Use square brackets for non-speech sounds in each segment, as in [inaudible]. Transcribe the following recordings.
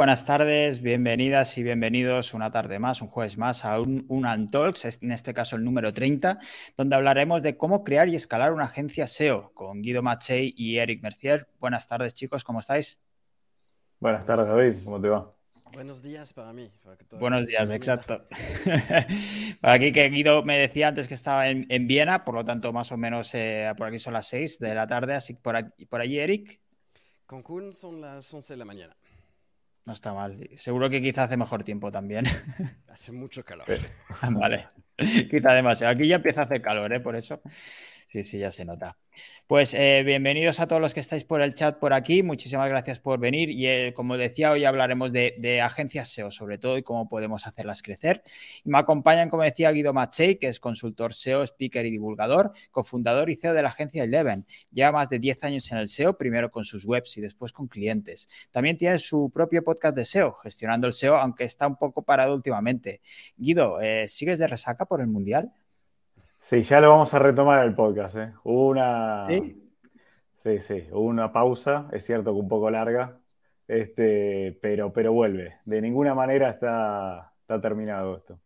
buenas tardes, bienvenidas y bienvenidos una tarde más, un jueves más a un, un Talks, en este caso el número 30, donde hablaremos de cómo crear y escalar una agencia SEO con Guido Machey y Eric Mercier. Buenas tardes chicos, ¿cómo estáis? Buenas tardes David, ¿cómo te va? Buenos días para mí. Buenos días, exacto. [laughs] para aquí que Guido me decía antes que estaba en, Viena, por lo tanto más o menos eh, por aquí son las 6 de la tarde, así que por, aquí, por allí Eric. Cancún son las 11 de la mañana. No está mal. Seguro que quizá hace mejor tiempo también. [laughs] Hace mucho calor. vale. Quizá demasiado. Aquí ya empieza a hacer calor, ¿eh? Por eso. Sí, sí, ya se nota. Pues eh, bienvenidos a todos los que estáis por el chat por aquí. Muchísimas gracias por venir. Y eh, como decía, hoy hablaremos de, agencias SEO, sobre todo, y cómo podemos hacerlas crecer. Y me acompañan, como decía, Guido Machey, que es consultor SEO, speaker y divulgador, cofundador y CEO de la agencia Eleven. Lleva más de 10 años en el SEO, primero con sus webs y después con clientes. También tiene su propio podcast de SEO, gestionando el SEO, aunque está un poco parado últimamente. Guido, eh, ¿sigues de resaca por el Mundial? Sí, ya lo vamos a retomar el podcast. ¿eh? Una. ¿Sí? Sí, sí, una pausa, es cierto que un poco larga, este, pero, pero vuelve. De ninguna manera está, está terminado esto.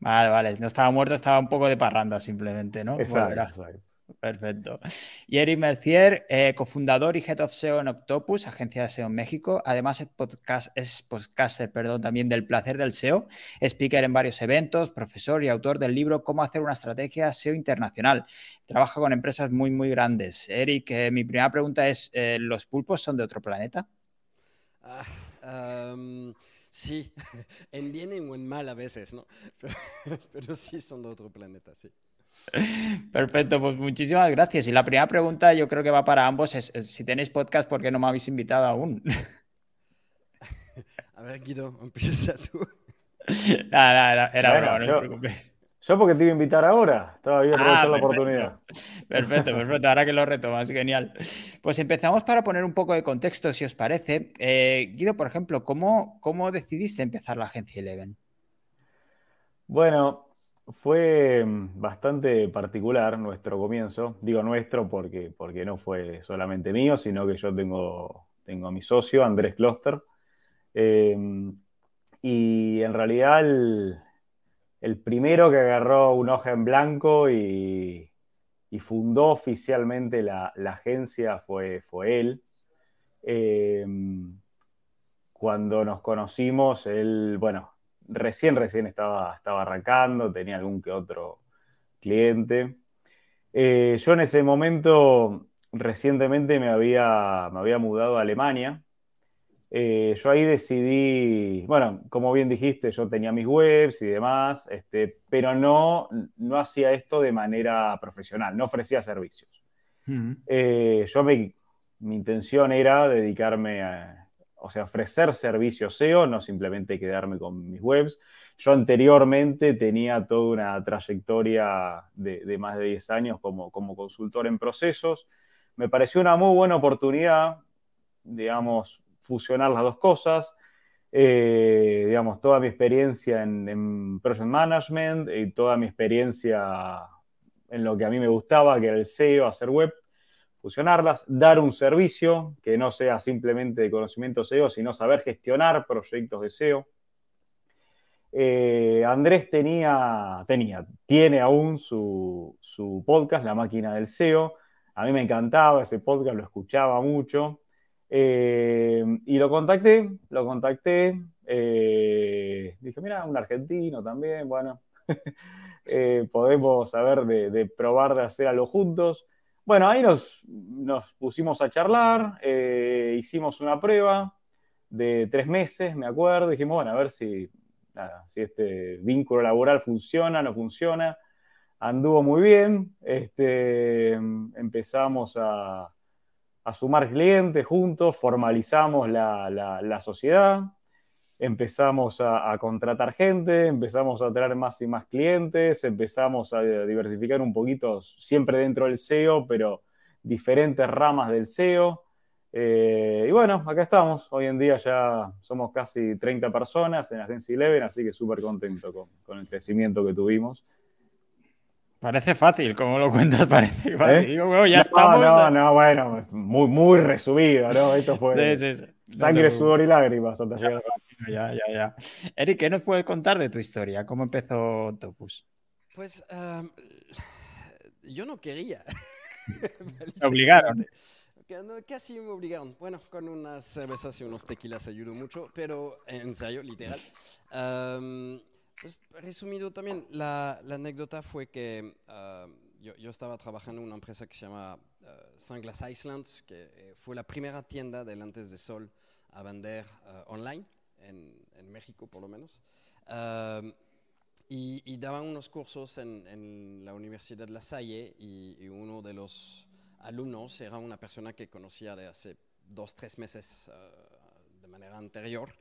Vale, vale, no estaba muerto, estaba un poco de parranda simplemente, ¿no? Exacto, exacto. Perfecto. Y Eric Mercier, eh, cofundador y Head of SEO en Octopus, agencia de SEO en México. Además es, podcast, es podcaster perdón, también del placer del SEO, speaker en varios eventos, profesor y autor del libro Cómo hacer una estrategia SEO internacional. Trabaja con empresas muy, muy grandes. Eric, eh, mi primera pregunta es, eh, ¿los pulpos son de otro planeta? Ah, sí, [laughs] en bien y en mal a veces, ¿no? [laughs] pero sí son de otro planeta, sí. [laughs] Perfecto, pues muchísimas gracias. Y la primera pregunta yo creo que va para ambos es, si tenéis podcast, ¿por qué no me habéis invitado aún? [laughs] A ver, Guido, empieza tú. [laughs] Nada, nada, era broma, no yo, te preocupes. Yo porque te iba a invitar ahora, estaba bien aprovechando la oportunidad. Perfecto, perfecto, ahora que lo retomas, genial. Pues empezamos para poner un poco de contexto, si os parece. Eh, Guido, por ejemplo, ¿cómo, ¿cómo decidiste empezar la agencia Eleven? Bueno, fue mm, bastante particular nuestro comienzo. Digo nuestro porque, porque no fue solamente mío, sino que yo tengo, tengo a mi socio, Andrés Kloster. Em, y en realidad el, primero que agarró un hoja en blanco y, fundó oficialmente la, agencia fue, fue él. Em, cuando nos conocimos, él, bueno, recién, recién estaba, estaba arrancando, tenía algún que otro cliente. Eh, yo en ese momento, recientemente me había, me había mudado a Alemania. Eh, yo ahí decidí, bueno, como bien dijiste, yo tenía mis webs y demás, este, pero no, no hacía esto de manera profesional, no ofrecía servicios. Eh, yo mi intención era dedicarme a, o sea, ofrecer servicios SEO, no simplemente quedarme con mis webs. Yo anteriormente tenía toda una trayectoria de, más de 10 años como, como, consultor en procesos. Me pareció una muy buena oportunidad, digamos, fusionar las dos cosas. Eh, digamos, toda mi experiencia en, en, Project Management y toda mi experiencia en lo que a mí me gustaba, que era el SEO, hacer web, fusionarlas, dar un servicio que no sea simplemente de conocimiento SEO, sino saber gestionar proyectos de SEO. Eh, Andrés tenía, tenía, tiene aún su, podcast, La Máquina del SEO. A mí me encantaba ese podcast, lo escuchaba mucho. Eh, y lo contacté, lo contacté. Eh, dije, mira, un argentino también, bueno, [laughs] podemos saber de, probar de hacer algo juntos. Bueno, ahí nos, pusimos a charlar, eh, hicimos una prueba de tres meses, me acuerdo, dijimos, bueno, a ver si, si este vínculo laboral funciona, no funciona. Anduvo muy bien, este, empezamos a, sumar clientes juntos, formalizamos la sociedad, empezamos a, contratar gente, empezamos a traer más y más clientes, empezamos a diversificar un poquito, siempre dentro del SEO, pero diferentes ramas del SEO. Eh, y bueno, acá estamos. Hoy en día ya somos casi 30 personas en Agencia Eleven, así que súper contento con, con, el crecimiento que tuvimos. Parece fácil, como lo cuentas, [laughs] parece ¿Eh? fácil. Digo, bueno, ya no, estamos. no, no, bueno, muy, muy resumido, ¿no? Esto fue [laughs] Sí, sí, sí. No te sangre, sudor y lágrimas hasta llegar acá. [laughs] Ya, ya, ya. Eric, ¿qué nos puedes contar de tu historia? ¿Cómo empezó Octopus? Pues um, yo no quería. [laughs] Te obligaron. [laughs] Casi me obligaron. Bueno, con unas cervezas y unos tequilas ayudó mucho, pero en serio, literal. Um, pues resumido también, la, la anécdota fue que um, yo, yo estaba trabajando en una empresa que se llama uh, Sunglass Iceland, que eh, fue la primera tienda de lentes de sol a vender uh, online, en, en México por lo menos. Um, y, y daban unos cursos en, en la Universidad La Salle y, y uno de los alumnos era una persona que conocía de hace dos, tres meses uh, de manera anterior.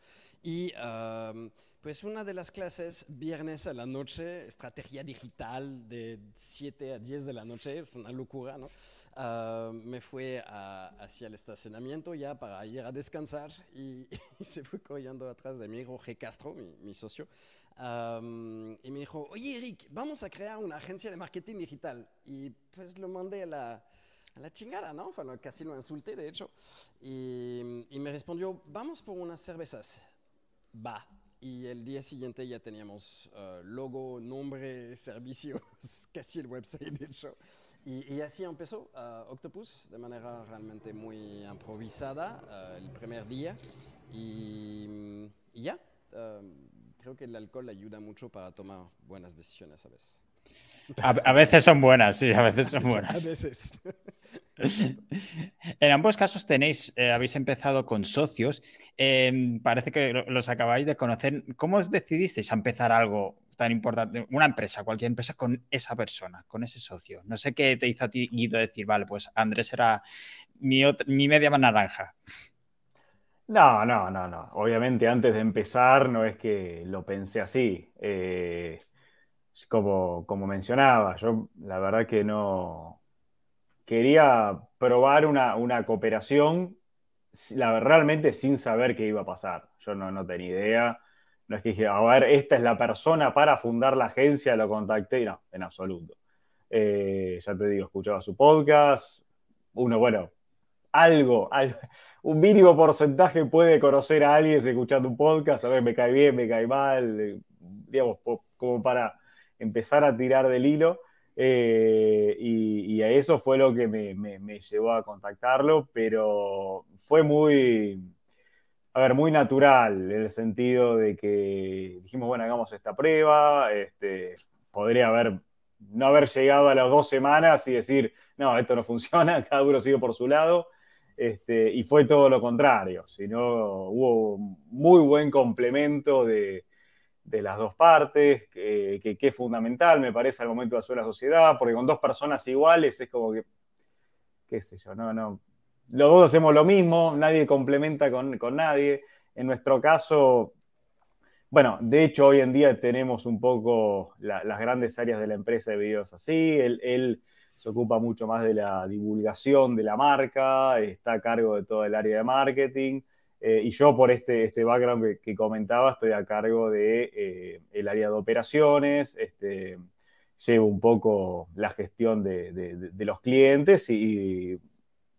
Y um, pues una de las clases, viernes a la noche, estrategia digital de 7 a 10 de la noche, es una locura, ¿no? Uh, me fue a- hacia el estacionamiento ya para ir a descansar y, [laughs] y se fue corriendo atrás de mí Jorge Castro, mi, mi socio, um, y me dijo, oye Eric, vamos a crear una agencia de marketing digital. Y pues lo mandé a la, a la chingada, ¿no? Bueno, casi lo insulté, de hecho. Y, y me respondió, vamos por unas cervezas. Va. Y el día siguiente ya teníamos uh, logo, nombre, [laughs] servicios, [laughs] casi el website, de hecho. Y, y así empezó uh, Octopus de manera realmente muy improvisada uh, el primer día. Y, y ya, um, creo que el alcohol ayuda mucho para tomar buenas decisiones a veces. A, a veces son buenas, sí, a veces son [laughs] A buenas. veces. [laughs] En ambos casos tenéis, eh, habéis empezado con socios. Eh, parece que lo- los acabáis de conocer. ¿Cómo os decidisteis a empezar algo tan importante, una empresa, cualquier empresa, con esa persona, con ese socio? No sé qué te hizo a ti, Guido, decir, vale, pues Andrés era mi, mi media naranja. No, no, no, no. Obviamente antes de empezar no es que lo pensé así. Eh, como, como mencionaba, yo la verdad que no quería probar una, una cooperación realmente sin saber qué iba a pasar. Yo no, no tenía idea. No es que dije, a ver, esta es la persona para fundar la agencia, lo contacté. No, en absoluto. Eh, ya te digo, escuchaba su podcast. Uno, bueno, algo, un mínimo porcentaje puede conocer a alguien escuchando un podcast, a ver, me cae bien, me cae mal, eh, digamos, como para empezar a tirar del hilo. eh, y, a eso fue lo que me llevó a contactarlo, pero fue muy, a ver, muy natural en el sentido de que dijimos, bueno, hagamos esta prueba, este, podría haber, no haber llegado a las dos semanas y decir, no, esto no [laughs] funciona, cada uno sigue por su lado. Este, y fue todo lo contrario, sino hubo muy buen complemento de, de las dos partes, que, que, que, es fundamental, me parece, al momento de hacer la sociedad, porque con dos personas iguales es como que, qué sé yo, no, no. Los dos hacemos lo mismo, nadie complementa con, con nadie. En nuestro caso, bueno, de hecho, hoy en día tenemos un poco la, las grandes áreas de la empresa de videos así. Él, se ocupa mucho más de la divulgación de la marca, está a cargo de todo el área de marketing. Eh, y yo, por este, este background que, comentaba, estoy a cargo de eh, área de operaciones, este, llevo un poco la gestión de, de, los clientes y,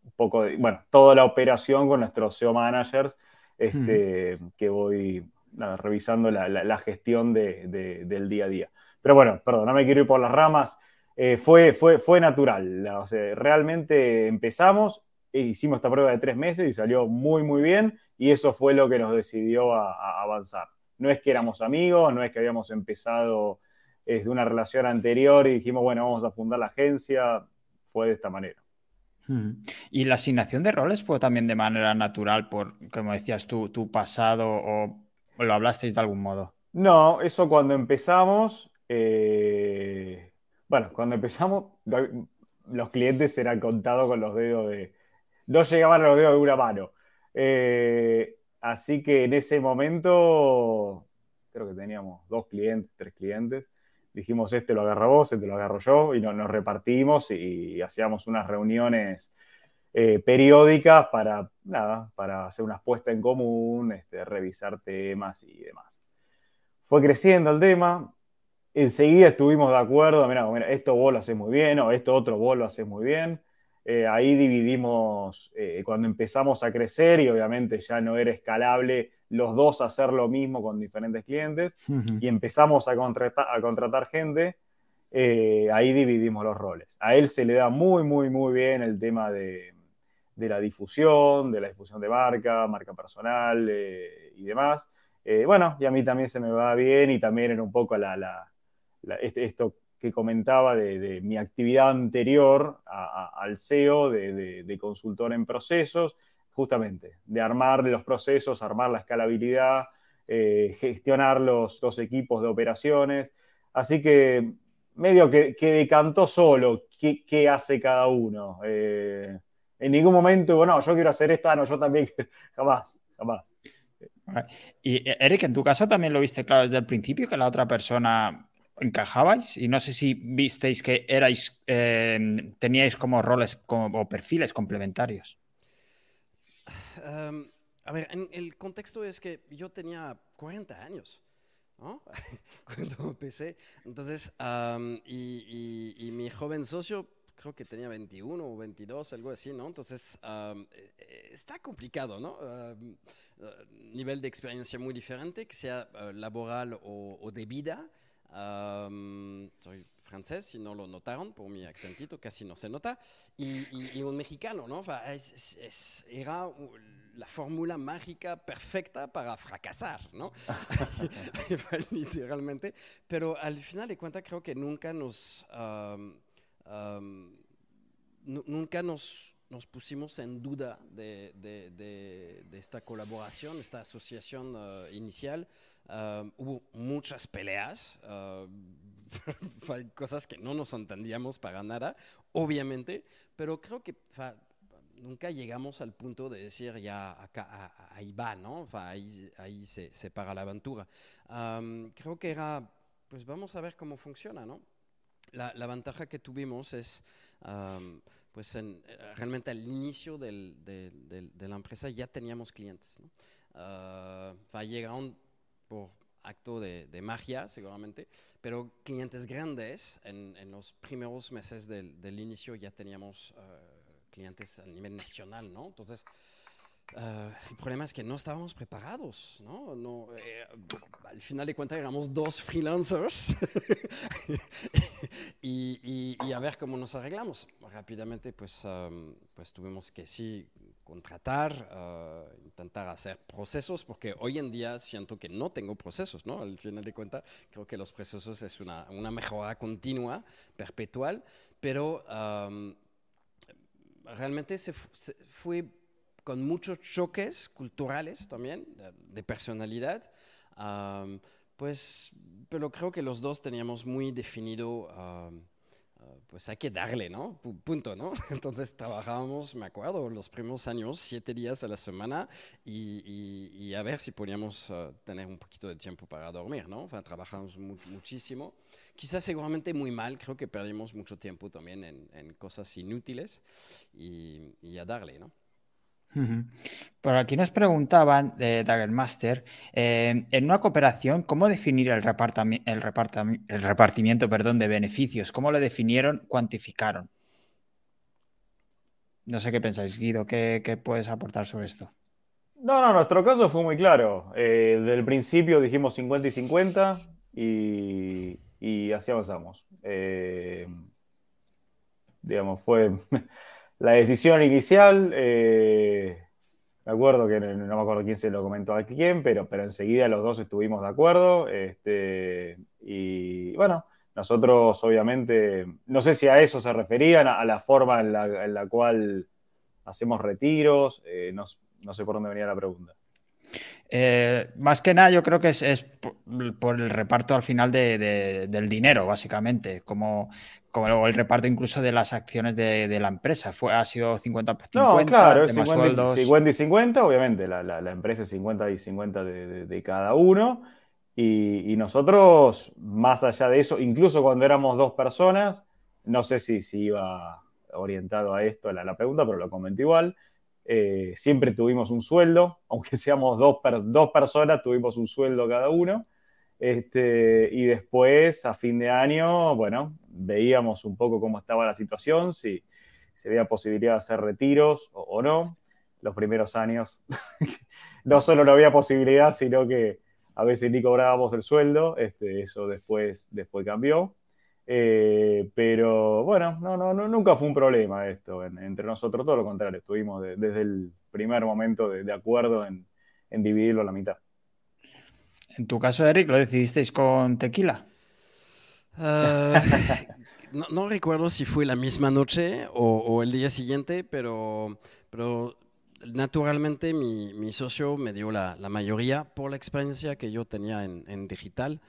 un poco, de, bueno, toda la operación con nuestros SEO managers, este, mm. que voy nada, revisando la, la, la gestión del día a día. Pero bueno, perdón, no me quiero ir por las ramas. Eh, fue, fue, fue natural. O sea, realmente empezamos, e hicimos esta prueba de tres meses y salió muy, muy bien. Y eso fue lo que nos decidió a, a avanzar. No es que éramos amigos, no es que habíamos empezado desde una relación anterior y dijimos, bueno, vamos a fundar la agencia. Fue de esta manera. ¿Y la asignación de roles fue también de manera natural por, como decías tú, tu pasado o lo hablasteis de algún modo? No, eso cuando empezamos, eh, bueno, cuando empezamos, los clientes eran contados con los dedos de, no llegaban a los dedos de una mano. Eh, así que en ese momento, creo que teníamos dos clientes, tres clientes. Dijimos, este lo agarra vos, este lo agarro yo, y nos, repartimos y, hacíamos unas reuniones eh, periódicas para, nada, para hacer unas puestas en común, este, revisar temas y demás. Fue creciendo el tema. enseguida estuvimos de acuerdo, mira, esto vos lo haces muy bien, o esto otro vos lo haces muy bien. Eh, ahí dividimos, eh, cuando empezamos a crecer y obviamente ya no era escalable los dos hacer lo mismo con diferentes clientes y empezamos a contratar, a contratar gente, eh, ahí dividimos los roles. A él se le da muy, muy, muy bien el tema de, de la difusión, de la difusión de marca, marca personal y demás. bueno, y a mí también se me va bien y también era un poco la, la este, esto que comentaba de, mi actividad anterior al SEO, de, consultor en procesos, justamente, de armar los procesos, armar la escalabilidad, eh, gestionar los, dos equipos de operaciones. Así que medio que, decantó solo qué, hace cada uno. Eh, en ningún momento, bueno, yo quiero hacer esto, ah, no, yo también, [laughs] jamás, jamás. Y Eric, en tu caso también lo viste claro desde el principio que la otra persona encajabais y no sé si visteis que erais, eh, teníais como roles como, o perfiles complementarios. Em, a ver, en el contexto es que yo tenía 40 años. ¿no? [laughs] Cuando empecé, entonces, y, y, mi joven socio creo que tenía 21 o 22, algo así, ¿no? Entonces, e, está complicado, ¿no? Eh, nivel de experiencia muy diferente, que sea eh, laboral o, o de vida soy francés, si no lo notaron por mi acentito, casi no se nota. Y, un mexicano, ¿no? era la fórmula mágica perfecta para fracasar, ¿no? [laughs] [laughs] Literalmente. Pero al final de cuentas creo que nunca nos... nunca nos nos pusimos en duda de, de, esta colaboración, esta asociación uh, inicial. Uh, hubo muchas peleas, uh, [laughs] cosas que no nos entendíamos para nada, obviamente, pero creo que nunca llegamos al punto de decir ya acá, ahí va, ¿no? ahí, ahí se, se, para la aventura. Um, creo que era, pues vamos a ver cómo funciona, ¿no? La, la ventaja que tuvimos es... Um, pues en, realmente al inicio del, de, de, la empresa ya teníamos clientes. ¿no? Uh, llegaron por acto de, magia, seguramente, pero clientes grandes. En, los primeros meses del, inicio ya teníamos uh, clientes a nivel nacional, ¿no? Entonces, Uh, el problema es que no estábamos preparados, ¿no? no eh, al final de cuentas éramos dos freelancers [laughs] y, y, a ver cómo nos arreglamos. Rápidamente pues, um, pues tuvimos que sí contratar, uh, intentar hacer procesos, porque hoy en día siento que no tengo procesos, ¿no? Al final de cuentas creo que los procesos es una, una mejora continua, perpetual, pero um, realmente se, se fue con muchos choques culturales también, de, personalidad. pues, pero creo que los dos teníamos muy definido, ah, pues hay que darle, ¿no? punto, ¿no? [laughs] Entonces trabajábamos, me acuerdo, los primeros años, siete días a la semana y, y, a ver si podíamos ah, tener un poquito de tiempo para dormir, ¿no? O trabajamos muchísimo. Quizás seguramente muy mal, creo que perdimos mucho tiempo también en, en cosas inútiles y, y a darle, ¿no? Por aquí nos preguntaban de Daggermaster, eh, en una cooperación, ¿cómo definir el, el, el repartimiento perdón, de beneficios? ¿Cómo lo definieron, cuantificaron? No sé qué pensáis, Guido, ¿qué, puedes aportar sobre esto? No, no, nuestro caso fue muy claro. Eh, desde el principio dijimos 50 y 50 y, así avanzamos. Eh, digamos, fue la decisión inicial, eh, me acuerdo que no, me acuerdo quién se lo comentó a quién, pero, pero enseguida los dos estuvimos de acuerdo. Este, y bueno, nosotros obviamente, no sé si a eso se referían, a, la forma en la, cual hacemos retiros, eh, no, no sé por dónde venía la pregunta. Eh, más que nada, yo creo que es, por, el reparto al final del dinero, básicamente, como, como el reparto incluso de las acciones de, la empresa. Fue, ha sido 50-50. No, claro, es 50, y 50, obviamente, la, empresa es 50 y 50 de, cada uno. Y, nosotros, más allá de eso, incluso cuando éramos dos personas, no sé si, si iba orientado a esto la, la pregunta, pero lo comenté igual eh, siempre tuvimos un sueldo, [laughs] aunque seamos dos, dos personas, tuvimos un sueldo cada uno. Este, y después, a fin de año, bueno, veíamos un poco cómo estaba la situación, si, si había posibilidad de hacer retiros o, no. Los primeros años [laughs] no solo no había posibilidad, sino que a veces ni cobrábamos el sueldo, este, eso después, después cambió. Eh, pero bueno, no, no, nunca fue un problema esto entre nosotros, todo lo contrario, estuvimos desde el primer momento de, acuerdo en, dividirlo a la mitad. En tu caso, Eric, ¿lo decidisteis con tequila? Ah, no, recuerdo si fue la misma noche o, el día siguiente, pero, pero naturalmente mi, socio me dio la, mayoría por la experiencia que yo tenía en, digital.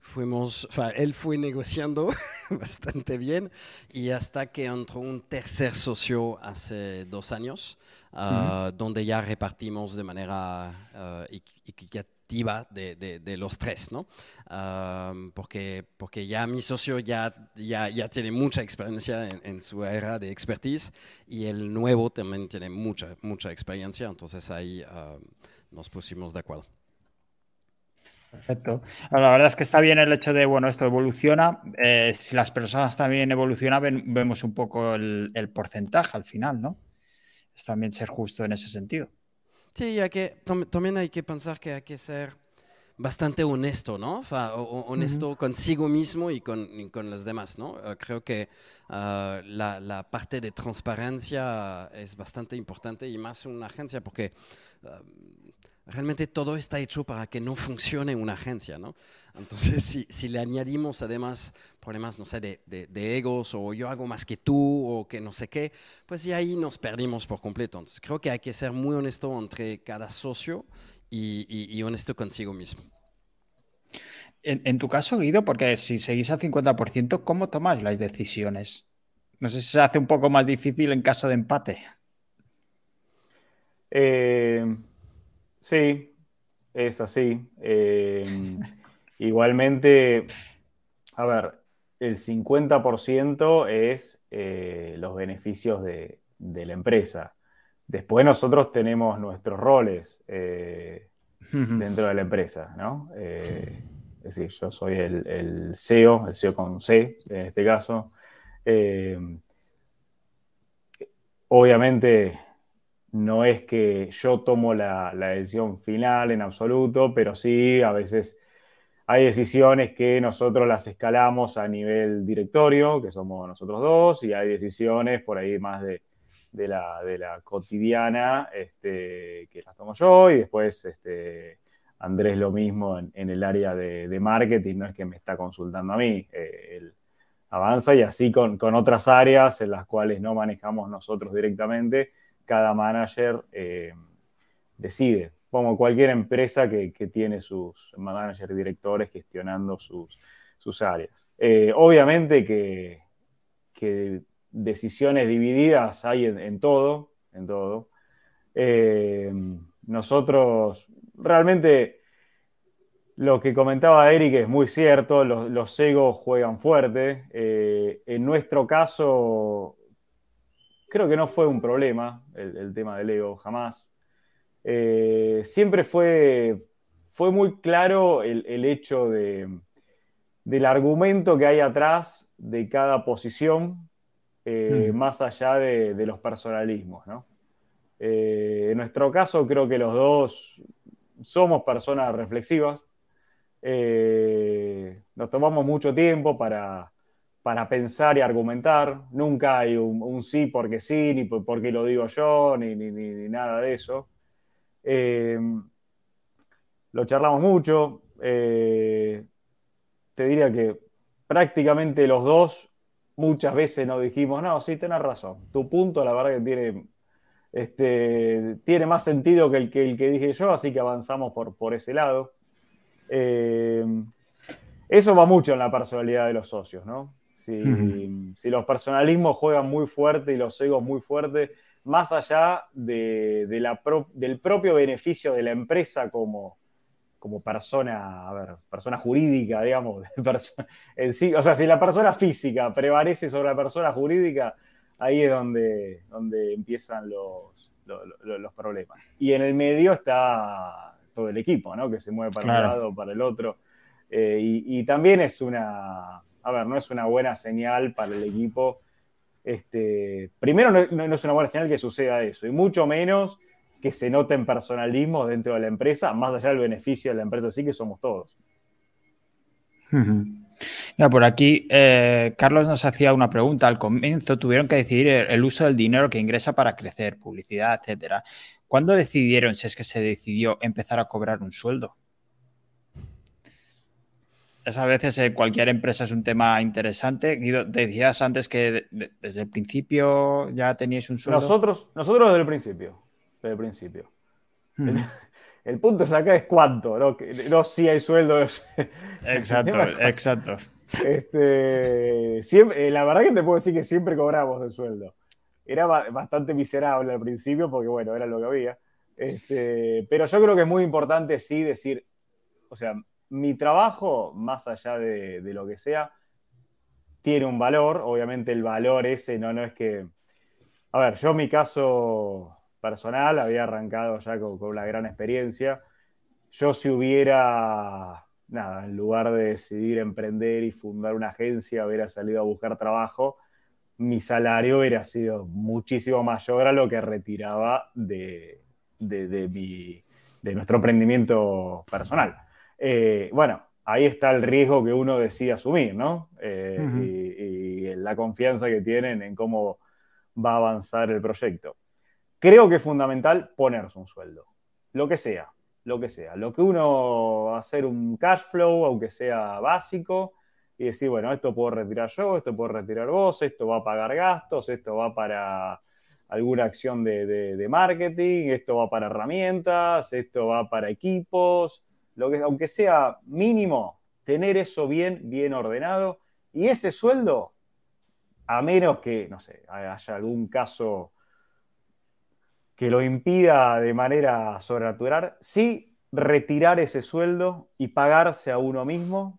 Fuimos, él fue negociando [laughs] bastante bien y hasta que entró un tercer socio hace dos años, ah, donde ya repartimos de manera uh, de, de, los tres, ¿no? porque, porque ya mi socio ya, ya, ya tiene mucha experiencia en, su era de expertise y el nuevo también tiene mucha, mucha experiencia, entonces ahí nos pusimos de acuerdo. Perfecto. La verdad es que está bien el hecho de, bueno, esto evoluciona. Eh, si las personas también evolucionan, vemos un poco el, el porcentaje al final, ¿no? Es también ser justo en ese sentido. Sí, hay que, también hay que pensar que hay que ser bastante honesto, ¿no? honesto consigo mismo y con, con, los demás, ¿no? Eh, creo que ah, la, la, parte de transparencia es bastante importante y más en una agencia porque ah, realmente todo está hecho para que no funcione una agencia, ¿no? Entonces, si, si le añadimos además problemas, no sé, de, de, egos o yo hago más que tú o que no sé qué, pues ya ahí nos perdimos por completo. Entonces, creo que hay que ser muy honesto entre cada socio y, y, honesto consigo mismo. En, en, tu caso, Guido, porque si seguís al 50%, ¿cómo tomáis las decisiones? No sé si se hace un poco más difícil en caso de empate. Eh, Sí, es así. Em, [laughs] igualmente, a ver, el 50% es eh, los beneficios de, la empresa. Después nosotros tenemos nuestros roles eh, [laughs] dentro de la empresa, ¿no? Eh, es decir, yo soy el, el, CEO, el CEO con C en este caso. Obviamente no es que yo tomo la, decisión final en absoluto, pero sí a veces hay decisiones que nosotros las escalamos a nivel directorio, que somos nosotros dos, y hay decisiones por ahí más de, la, cotidiana este, que las tomo yo, y después este, Andrés lo mismo en, el área de, marketing, no es que me está consultando a mí, eh, él avanza y así con, con otras áreas en las cuales no manejamos nosotros directamente cada manager eh, decide, como cualquier empresa que, tiene sus managers directores gestionando sus, sus áreas. Eh, obviamente que, decisiones divididas hay en, todo, en todo. Eh, nosotros realmente lo que comentaba Eric es muy cierto, los, los egos juegan fuerte. en nuestro caso, creo que no fue un problema el, tema del ego, jamás. Eh, siempre fue, fue muy claro el, hecho de, del argumento que hay atrás de cada posición, eh, mm. más allá de, los personalismos. Eh, en nuestro caso, creo que los dos somos personas reflexivas. nos tomamos mucho tiempo para, para pensar y argumentar. Nunca hay un, sí porque sí, ni porque lo digo yo, ni, nada de eso. Eh, lo charlamos mucho. Eh, te diría que prácticamente los dos muchas veces nos dijimos, no, sí, tenés razón. Tu punto, la verdad que tiene, este, tiene más sentido que el, que el que dije yo, así que avanzamos por, por ese lado. Eh, eso va mucho en la personalidad de los socios, ¿no? Si, los personalismos juegan muy fuerte y los egos muy fuerte, más allá de, la del propio beneficio de la empresa como, como persona, a ver, persona jurídica, digamos, [laughs] o sea, si la persona física prevalece sobre la persona jurídica, ahí es donde, donde empiezan los, los, problemas. Y en el medio está todo el equipo, ¿no? Que se mueve para un lado, para el otro. Eh, y, también es una, a ver, no es una buena señal para el equipo. Este, primero, no, es una buena señal que suceda eso, y mucho menos que se noten personalismos dentro de la empresa, más allá del beneficio de la empresa, sí que somos todos. por aquí eh, Carlos nos hacía una pregunta. Al comienzo tuvieron que decidir el uso del dinero que ingresa para crecer, publicidad, etcétera. ¿Cuándo decidieron, si es que se decidió, empezar a cobrar un sueldo? Es a veces en cualquier empresa es un tema interesante. Guido, decías antes que desde el principio ya teníais un sueldo. Nosotros, nosotros desde el principio. Desde el principio. El punto es acá es cuánto, no, no si hay sueldo. Exacto, [laughs] exacto. Este, siempre, eh, la verdad que te puedo decir que siempre cobramos el sueldo. Era bastante miserable al principio porque, bueno, era lo que había. Este, pero yo creo que es muy importante, sí, decir, o sea, mi trabajo, más allá de, lo que sea, tiene un valor. Obviamente el valor ese no, no es que... A ver, yo mi caso personal, había arrancado ya con, una gran experiencia. Yo si hubiera, nada, en lugar de decidir emprender y fundar una agencia, hubiera salido a buscar trabajo, mi salario hubiera sido muchísimo mayor a lo que retiraba de, de, nuestro emprendimiento personal. Eh, bueno, ahí está el riesgo que uno decide asumir, ¿no? Eh, y, y la confianza que tienen en cómo va a avanzar el proyecto. Creo que es fundamental ponerse un sueldo, lo que sea, lo que sea. Lo que uno hacer un cash flow, aunque sea básico, y decir, bueno, esto puedo retirar yo, esto puedo retirar vos, esto va a pagar gastos, esto va para alguna acción de, marketing, esto va para herramientas, esto va para equipos, lo que, aunque sea mínimo, tener eso bien, bien ordenado. Y ese sueldo, a menos que, no sé, haya algún caso que lo impida de manera sobrenatural, sí retirar ese sueldo y pagarse a uno mismo,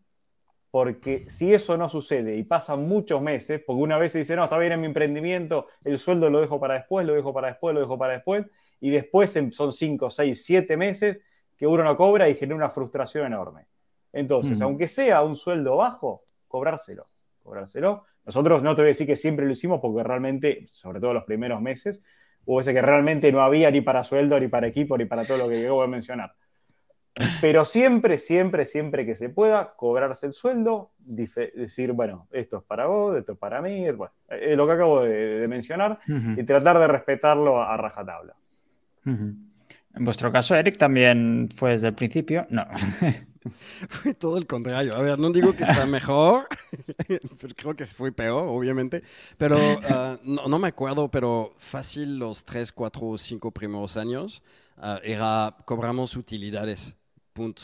porque si eso no sucede y pasan muchos meses, porque una vez se dice, no, está bien en mi emprendimiento, el sueldo lo dejo para después, lo dejo para después, lo dejo para después, y después son 5, 6, 7 meses que uno no cobra y genera una frustración enorme. Entonces, aunque sea un sueldo bajo, cobrárselo, cobrárselo. Nosotros no te voy a decir que siempre lo hicimos porque realmente, sobre todo los primeros meses, o ese que realmente no había ni para sueldo, ni para equipo, ni para todo lo que yo voy a mencionar. Pero siempre, siempre, siempre que se pueda, cobrarse el sueldo, decir, bueno, esto es para vos, esto es para mí, bueno, lo que acabo de, mencionar, y tratar de respetarlo a, rajatabla. En vuestro caso, Eric, también fue desde el principio. No. [laughs] Fue todo el contrario. A ver, no digo que está mejor, [laughs] creo que fue peor, obviamente, pero ah, no, me acuerdo, pero fácil los tres, cuatro o cinco primeros años ah, era cobramos utilidades, punto,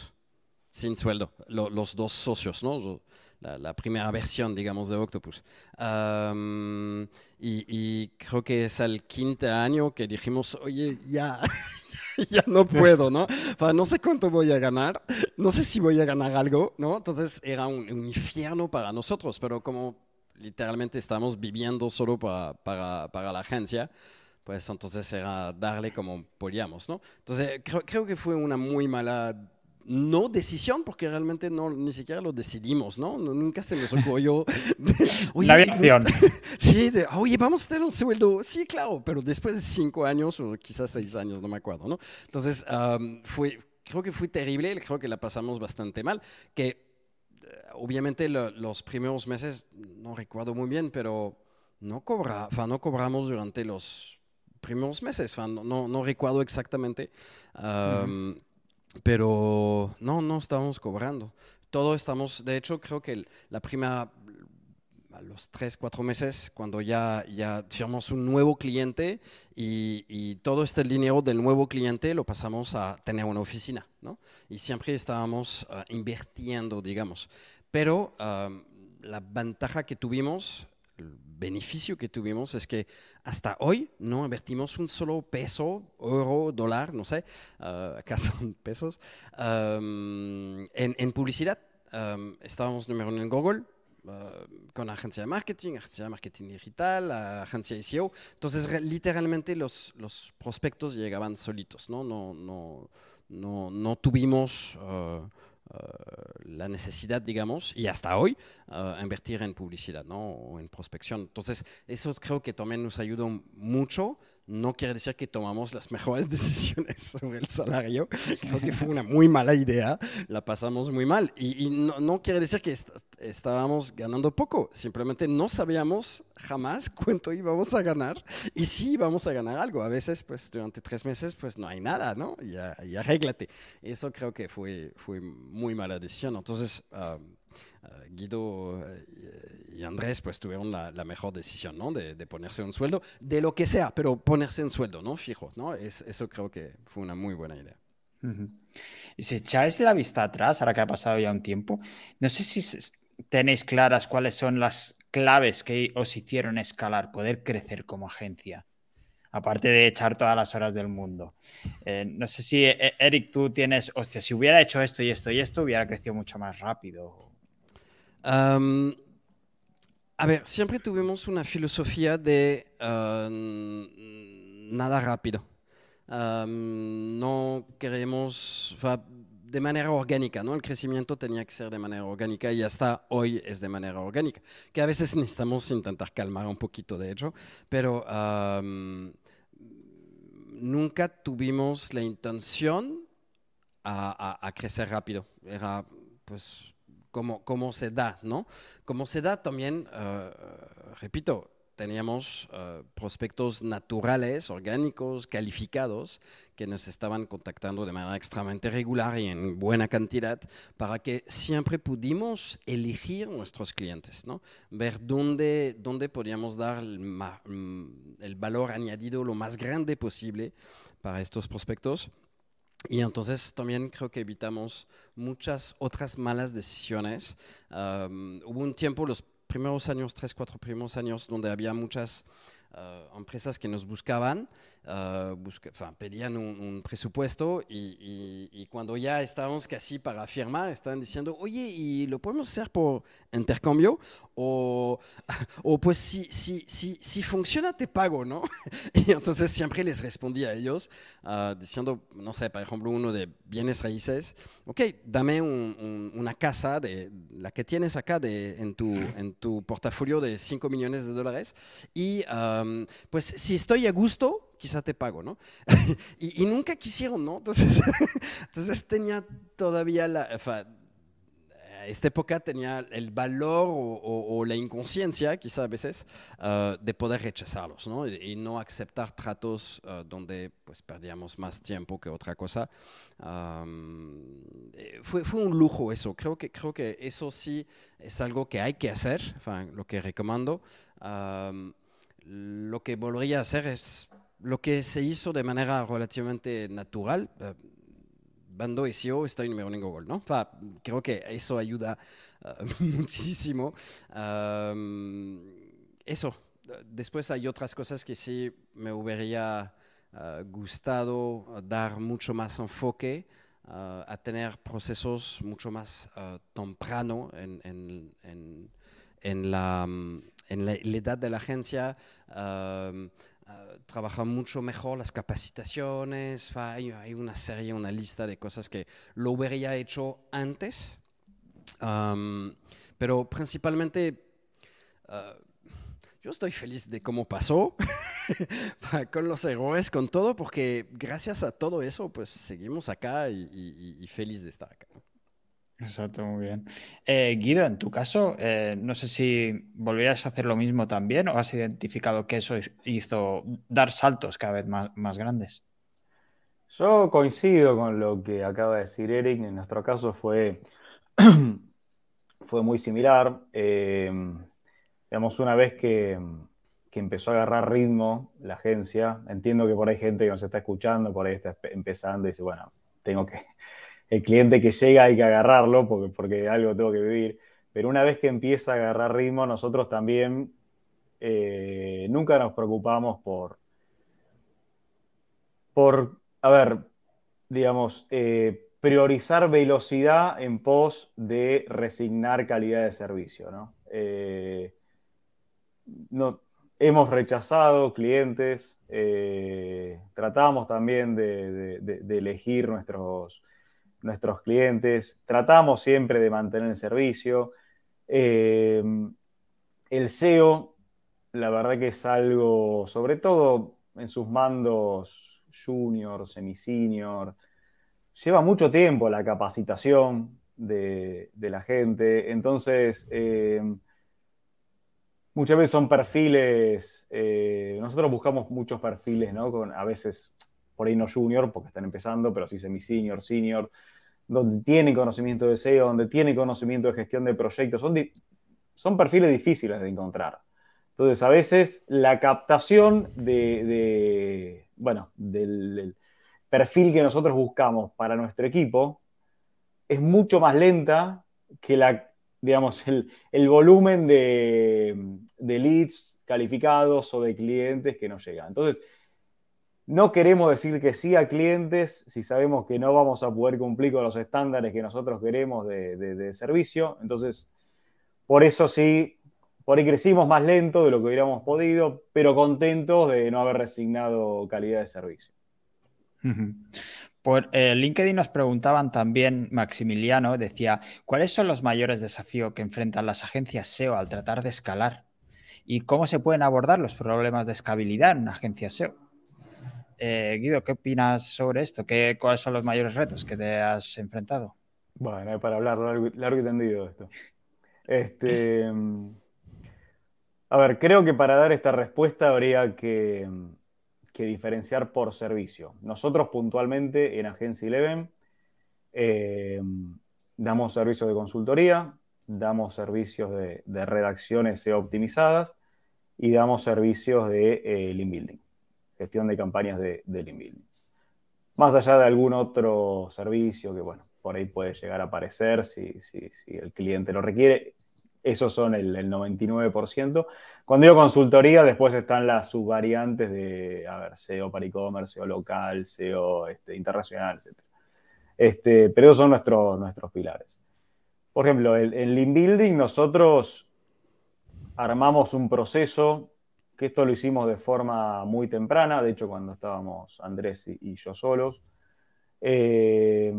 sin sueldo, los dos socios, ¿no? La, primera versión, digamos, de Octopus. y, y, creo que es el quinto año que dijimos, oye, ya, [laughs] [laughs] ya no puedo, [laughs] ¿no? no sé cuánto voy a ganar, no sé si voy a ganar algo, ¿no? Entonces era un, infierno para nosotros, pero como literalmente estamos viviendo solo para, para, para la agencia, pues entonces era darle como podíamos, ¿no? Entonces creo, creo que fue una muy mala no decisión, porque realmente no, ni siquiera lo decidimos, ¿no? nunca se nos ocurrió. [laughs] oye, La [laughs] sí, de, oye, vamos a tener un sueldo. Sí, claro, pero después de cinco años o quizás seis años, no me acuerdo, ¿no? Entonces, fue, creo que fue terrible, creo que la pasamos bastante mal, que eh, obviamente los primeros meses, no recuerdo muy bien, pero no, cobra, no cobramos durante los primeros meses, no, no, recuerdo exactamente. Pero no, no estamos cobrando. Todo estamos, de hecho, creo que la primera, a los tres, cuatro meses, cuando ya, ya firmamos un nuevo cliente y, todo este dinero del nuevo cliente lo pasamos a tener una oficina, ¿no? Y siempre estábamos ah, invirtiendo, digamos. Pero ah, la ventaja que tuvimos el beneficio que tuvimos es que hasta hoy no invertimos un solo peso, euro, dólar, no sé, uh, acá [laughs] son pesos, um, en, publicidad. Estábamos número uno en Google, uh, con agencia de marketing, agencia de marketing digital, agencia de SEO. Entonces, literalmente los, los prospectos llegaban solitos, ¿no? No, no, no, no tuvimos la necesidad, digamos, y hasta hoy, invertir en publicidad ¿no? o en prospección. Entonces, eso creo que también nos ayudó mucho no quiere decir que tomamos las mejores [laughs] decisiones sobre el salario. Creo que fue una muy mala idea, la pasamos muy mal. Y, no, quiere decir que estábamos ganando poco, simplemente no sabíamos jamás [laughs] cuánto íbamos a ganar y si íbamos a ganar algo. A veces, pues durante tres meses, pues no hay nada, ¿no? Y, arréglate. Eso creo que fue, fue muy mala decisión. Entonces, ah, eh, Guido eh, y Andrés pues tuvieron la, mejor decisión, ¿no? De, ponerse un sueldo, de lo que sea, pero ponerse un sueldo, ¿no? Fijo, ¿no? eso creo que fue una muy buena idea. Y si echáis la vista atrás, ahora que ha pasado ya un tiempo, no sé si tenéis claras cuáles son las claves que os hicieron escalar, poder crecer como agencia aparte de echar todas las horas del mundo. Eh, no sé si, Eric, tú tienes, hostia, si hubiera hecho esto y esto y esto, hubiera crecido mucho más rápido a ver, siempre tuvimos una filosofía de nada rápido. no queremos, de manera orgánica, ¿no? El crecimiento tenía que ser de manera orgánica y hasta hoy es de manera orgánica, que a veces necesitamos intentar calmar un poquito de hecho, pero nunca tuvimos la intención a, a crecer rápido. Era, pues, cómo, se da, ¿no? Como se da también, eh, repito, teníamos eh, prospectos naturales, orgánicos, calificados, que nos estaban contactando de manera extremadamente regular y en buena cantidad para que siempre pudimos elegir nuestros clientes, ¿no? ver dónde, dónde podíamos dar el, mm, el valor añadido lo más grande posible para estos prospectos y entonces también creo que evitamos muchas otras malas decisiones. hubo un tiempo, los primeros años, tres, cuatro primeros años, donde había muchas uh, empresas que nos buscaban uh, pedían un, presupuesto y, y, cuando ya estábamos casi para firmar, estaban diciendo, oye, ¿y lo podemos hacer por intercambio? O, [laughs] o pues si, si, si, si funciona, te pago, ¿no? [laughs] Y entonces siempre les respondía a ellos uh, diciendo, no sé, por ejemplo, uno de bienes raíces, ok, dame un, una casa de la que tienes acá de, en, tu, en tu portafolio de 5 millones de dólares y um, pues si estoy a gusto, quizá te pago, ¿no? [laughs] y, nunca quisieron, ¿no? Entonces, [laughs] entonces tenía todavía la... esta época tenía el valor o, la inconsciencia, quizá a veces, uh, de poder rechazarlos, ¿no? Y, no aceptar tratos uh, donde pues perdíamos más tiempo que otra cosa. Um, fue, fue, un lujo eso. Creo que, creo que eso sí es algo que hay que hacer, lo que recomiendo. Um, lo que volvería a hacer es lo que se hizo de manera relativamente natural, eh, Bando y SEO estoy número en Google, ¿no? creo que eso ayuda eh, [laughs] muchísimo. eso. Después hay otras cosas que sí me hubiera eh, gustado dar mucho más enfoque a tener procesos mucho más temprano en, en, en, en, la, en la, edad de la agencia. Uh, trabaja mucho mejor las capacitaciones, hay, una serie, una lista de cosas que lo hubiera hecho antes, pero principalmente uh, yo estoy feliz de cómo pasó, [laughs] con los errores, con todo, porque gracias a todo eso, pues seguimos acá y feliz de estar acá. Exacto, muy bien. Eh, Guido, en tu caso, eh, no sé si volverías a hacer lo mismo también o has identificado que eso hizo dar saltos cada vez más, más grandes. Yo coincido con lo que acaba de decir Eric. En nuestro caso fue, [clears throat] fue muy similar. Eh, digamos, una vez que, que, empezó a agarrar ritmo la agencia, entiendo que por ahí hay gente que nos está escuchando, por ahí está empezando y dice, bueno, tengo que el cliente que llega hay que agarrarlo porque, porque algo tengo que vivir. Pero una vez que empieza a agarrar ritmo, nosotros también eh, nunca nos preocupamos por, por, a ver, digamos, eh, priorizar velocidad en pos de resignar calidad de servicio, ¿no? Eh, no hemos rechazado clientes, tratamos también de, elegir nuestros, nuestros clientes, tratamos siempre de mantener el servicio. Eh, el SEO, la verdad que es algo, sobre todo en sus mandos junior, semi-senior, lleva mucho tiempo la capacitación de, la gente. Entonces, eh, muchas veces son perfiles, eh, nosotros buscamos muchos perfiles, ¿no? Con, a veces, por ahí no junior, porque están empezando, pero sí semi-senior, senior, donde tienen conocimiento de SEO, donde tienen conocimiento de gestión de proyectos. Son, son perfiles difíciles de encontrar. Entonces, a veces la captación de, bueno, del perfil que nosotros buscamos para nuestro equipo es mucho más lenta que la, digamos, el, volumen de, leads calificados o de clientes que nos llegan. Entonces, no queremos decir que sí a clientes si sabemos que no vamos a poder cumplir con los estándares que nosotros queremos de, servicio. Entonces, por eso sí, por ahí crecimos más lento de lo que hubiéramos podido, pero contentos de no haber resignado calidad de servicio. Por eh, LinkedIn nos preguntaban también, Maximiliano decía, ¿cuáles son los mayores desafíos que enfrentan las agencias SEO al tratar de escalar? ¿Y cómo se pueden abordar los problemas de escalabilidad en una agencia SEO? Eh, Guido, ¿qué opinas sobre esto? ¿Qué, ¿Cuáles son los mayores retos que te has enfrentado? Bueno, para hablar largo, y tendido de esto. Este, a ver, creo que para dar esta respuesta habría que que diferenciar por servicio. Nosotros puntualmente en Agencia Eleven eh, damos servicios de consultoría, damos servicios de, redacciones optimizadas y damos servicios de eh, link building, gestión de campañas de, de building. Más allá de algún otro servicio que, bueno, por ahí puede llegar a aparecer si, si el cliente lo requiere, esos son el, 99%. Cuando digo consultoría, después están las subvariantes de, a ver, SEO para e-commerce, SEO local, SEO este, internacional, etc. Este, pero esos son nuestros, nuestros pilares. Por ejemplo, en Lean Building nosotros armamos un proceso, que esto lo hicimos de forma muy temprana, de hecho cuando estábamos Andrés y, yo solos, eh,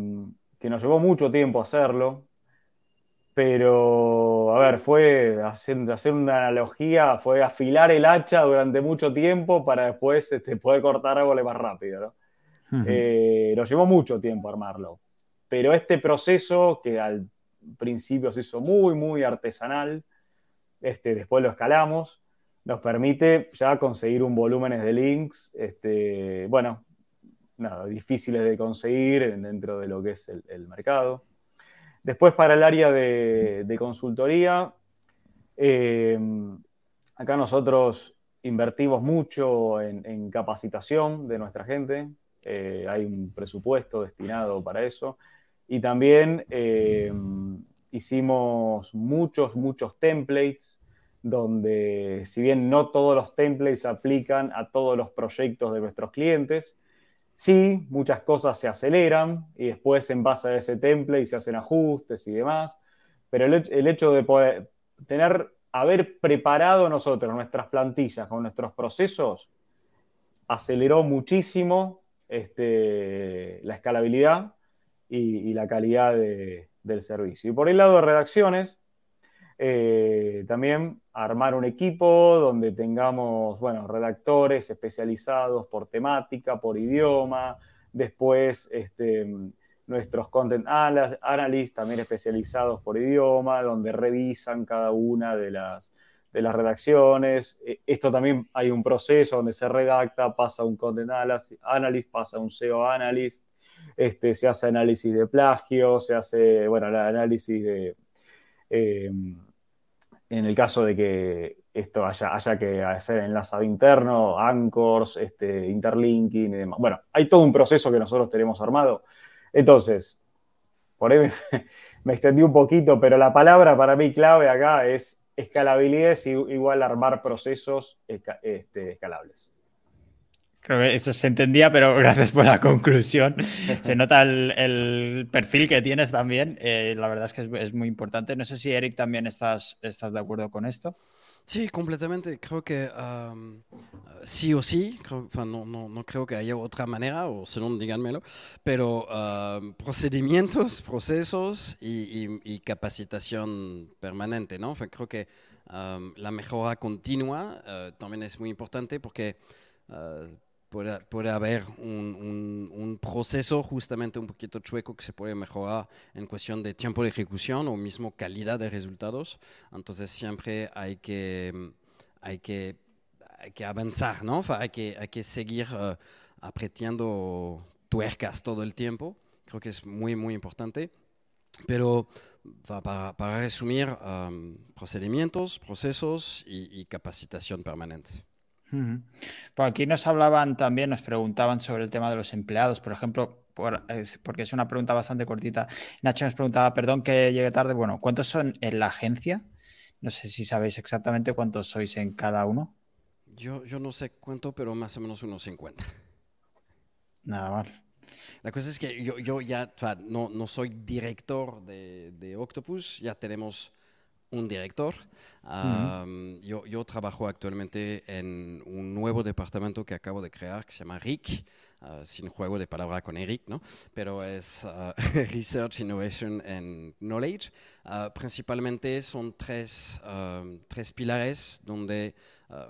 que nos llevó mucho tiempo hacerlo, pero, a ver, fue, hacer, hacer una analogía, fue afilar el hacha durante mucho tiempo para después este, poder cortar árboles más rápido, ¿no? Eh, nos llevó mucho tiempo armarlo. Pero este proceso, que al principio se hizo muy, muy artesanal, este, después lo escalamos, nos permite ya conseguir un volumen de links, este, bueno, nada, difíciles de conseguir dentro de lo que es el mercado. Después para el área de, consultoría, eh, acá nosotros invertimos mucho en, capacitación de nuestra gente, eh, hay un presupuesto destinado para eso, y también eh, hicimos muchos, muchos templates, donde si bien no todos los templates aplican a todos los proyectos de nuestros clientes, Sí, muchas cosas se aceleran y después en base a ese template se hacen ajustes y demás, pero el, hecho de poder tener, haber preparado nosotros nuestras plantillas con nuestros procesos aceleró muchísimo este, la escalabilidad y, la calidad del servicio. Y por el lado de redacciones, eh, también armar un equipo donde tengamos, bueno, redactores especializados por temática, por idioma, después este, nuestros content analysts también especializados por idioma, donde revisan cada una de las, de las redacciones. E, esto también hay un proceso donde se redacta, pasa un content analyst, pasa un SEO analyst, este, se hace análisis de plagio, se hace, bueno, el análisis de... Eh, en el caso de que esto haya, haya que hacer enlazado interno, anchors, este, interlinking y demás. Bueno, hay todo un proceso que nosotros tenemos armado. Entonces, por ahí me, [laughs] extendí un poquito, pero la palabra para mí clave acá es escalabilidad es igual armar procesos este, escalables. Creo que eso se entendía, pero [laughs] gracias por la conclusión. Se nota el, perfil que tienes también. Eh, la verdad es que es, muy importante. No sé si Eric también estás, estás de acuerdo con esto. Sí, completamente. Creo que sí o sí, no, no, no, creo que haya otra manera, o si no, díganmelo, pero procedimientos, [laughs] procesos y, capacitación permanente, ¿no? creo que la mejora continua uh, también es muy importante porque uh, puede, puede, haber un, un, un, proceso justamente un poquito chueco que se puede mejorar en cuestión de tiempo de ejecución o mismo calidad de resultados. Entonces siempre hay que, hay que, hay que avanzar, ¿no? Hay que, hay que seguir uh, apretando tuercas todo el tiempo. Creo que es muy, muy importante. Pero para, para resumir, um, procedimientos, procesos y, y capacitación permanente. Por aquí nos hablaban también, nos preguntaban sobre el tema de los empleados, por ejemplo, por, es, porque es una pregunta bastante cortita. Nacho nos preguntaba, perdón que llegue tarde, bueno, ¿cuántos son en la agencia? No sé si sabéis exactamente cuántos sois en cada uno. Yo, yo no sé cuánto, pero más o menos unos 50. Nada mal. La cosa es que yo, yo ya no, no, soy director de, de, Octopus, ya tenemos un director. yo, yo, trabajo actualmente en un nuevo departamento que acabo de crear que se llama RIC, uh, sin juego de palabra con Eric, ¿no? pero es uh, [laughs] Research, Innovation and Knowledge. Uh, principalmente son tres, tres pilares donde